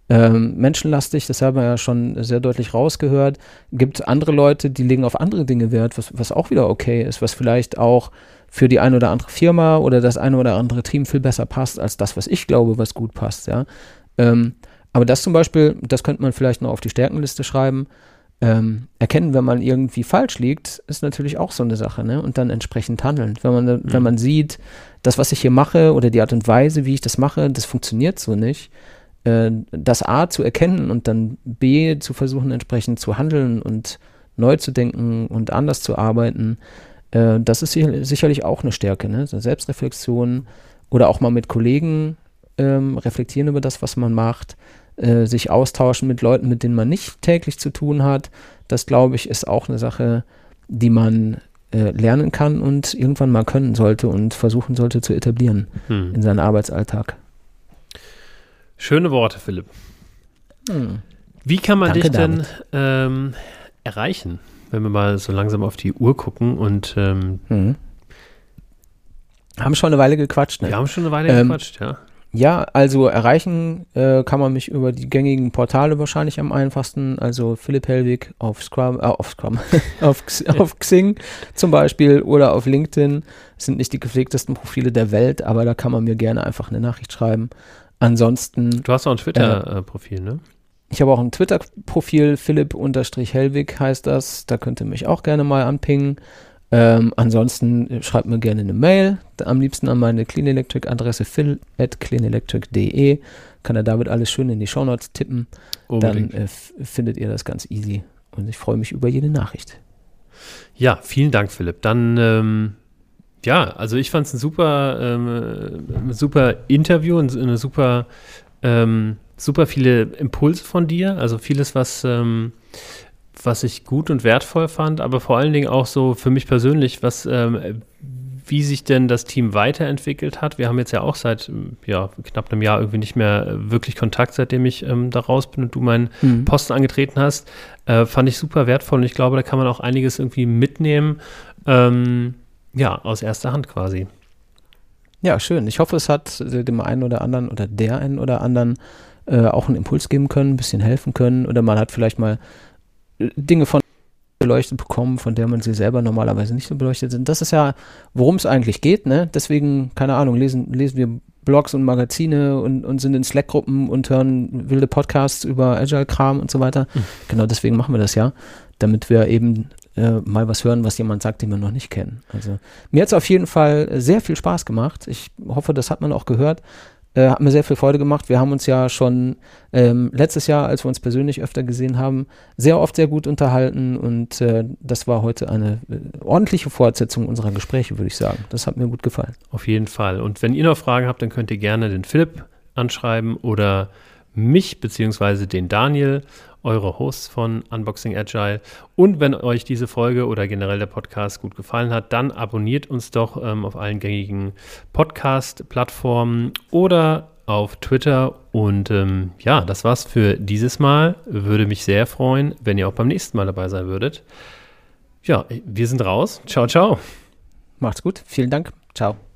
ähm, menschenlastig, das haben wir ja schon sehr deutlich rausgehört. Gibt andere Leute, die legen auf andere Dinge Wert, was, was auch wieder okay ist, was vielleicht auch für die eine oder andere Firma oder das eine oder andere Team viel besser passt als das, was ich glaube, was gut passt, ja. Ähm, aber das zum Beispiel, das könnte man vielleicht noch auf die Stärkenliste schreiben. Ähm, erkennen, wenn man irgendwie falsch liegt, ist natürlich auch so eine Sache, ne? Und dann entsprechend handeln. Wenn man, mhm. wenn man sieht, das, was ich hier mache oder die Art und Weise, wie ich das mache, das funktioniert so nicht, äh, das A zu erkennen und dann B zu versuchen, entsprechend zu handeln und neu zu denken und anders zu arbeiten, äh, das ist sicherlich auch eine Stärke, ne? So Selbstreflexion oder auch mal mit Kollegen ähm, reflektieren über das, was man macht, äh, sich austauschen mit Leuten, mit denen man nicht täglich zu tun hat. Das, glaube ich, ist auch eine Sache, die man äh, lernen kann und irgendwann mal können sollte und versuchen sollte zu etablieren hm. in seinen Arbeitsalltag. Schöne Worte, Philipp. Hm. Wie kann man Danke dich denn ähm, erreichen? wenn wir mal so langsam auf die Uhr gucken und ähm, mhm. haben schon eine Weile gequatscht. Ne? Wir haben schon eine Weile ähm, gequatscht, ja. Ja, also erreichen äh, kann man mich über die gängigen Portale wahrscheinlich am einfachsten. Also Philipp Hellwig auf Scrum, äh, auf Scrum, auf, auf Xing zum Beispiel oder auf LinkedIn. Das sind nicht die gepflegtesten Profile der Welt, aber da kann man mir gerne einfach eine Nachricht schreiben. Ansonsten. Du hast auch ein Twitter-Profil, äh, ne? Ich habe auch ein Twitter-Profil, Philipp-Hellwig heißt das. Da könnt ihr mich auch gerne mal anpingen. Ähm, ansonsten äh, schreibt mir gerne eine Mail, am liebsten an meine Clean Electric Adresse phil at cleanelectric.de. Kann der David alles schön in die Shownotes tippen. Unbedingt. Dann äh, findet ihr das ganz easy. Und ich freue mich über jede Nachricht. Ja, vielen Dank, Philipp. Dann, ähm, ja, also ich fand es ein super, ähm, super Interview und eine super ähm, super viele Impulse von dir, also vieles, was, ähm, was ich gut und wertvoll fand, aber vor allen Dingen auch so für mich persönlich, was, ähm, wie sich denn das Team weiterentwickelt hat. Wir haben jetzt ja auch seit ja, knapp einem Jahr irgendwie nicht mehr wirklich Kontakt, seitdem ich ähm, da raus bin und du meinen mhm. Posten angetreten hast. Äh, fand ich super wertvoll und ich glaube, da kann man auch einiges irgendwie mitnehmen. Ähm, ja, aus erster Hand quasi. Ja, schön. Ich hoffe, es hat dem einen oder anderen oder der einen oder anderen äh, auch einen Impuls geben können, ein bisschen helfen können oder man hat vielleicht mal äh, Dinge von beleuchtet bekommen, von der man sie selber normalerweise nicht so beleuchtet sind. Das ist ja, worum es eigentlich geht, ne? Deswegen, keine Ahnung, lesen, lesen wir Blogs und Magazine und, und sind in Slack-Gruppen und hören wilde Podcasts über Agile-Kram und so weiter. Mhm. Genau deswegen machen wir das ja, damit wir eben äh, mal was hören, was jemand sagt, den wir noch nicht kennen. Also mir hat es auf jeden Fall sehr viel Spaß gemacht. Ich hoffe, das hat man auch gehört. Äh, hat mir sehr viel Freude gemacht. Wir haben uns ja schon ähm, letztes Jahr, als wir uns persönlich öfter gesehen haben, sehr oft sehr gut unterhalten und äh, das war heute eine äh, ordentliche Fortsetzung unserer Gespräche, würde ich sagen. Das hat mir gut gefallen. Auf jeden Fall. Und wenn ihr noch Fragen habt, dann könnt ihr gerne den Philipp anschreiben oder mich beziehungsweise den Daniel eure Hosts von Unboxing Agile. Und wenn euch diese Folge oder generell der Podcast gut gefallen hat, dann abonniert uns doch ähm, auf allen gängigen Podcast-Plattformen oder auf Twitter. Und ähm, ja, das war's für dieses Mal. Würde mich sehr freuen, wenn ihr auch beim nächsten Mal dabei sein würdet. Ja, wir sind raus. Ciao, ciao. Macht's gut. Vielen Dank. Ciao.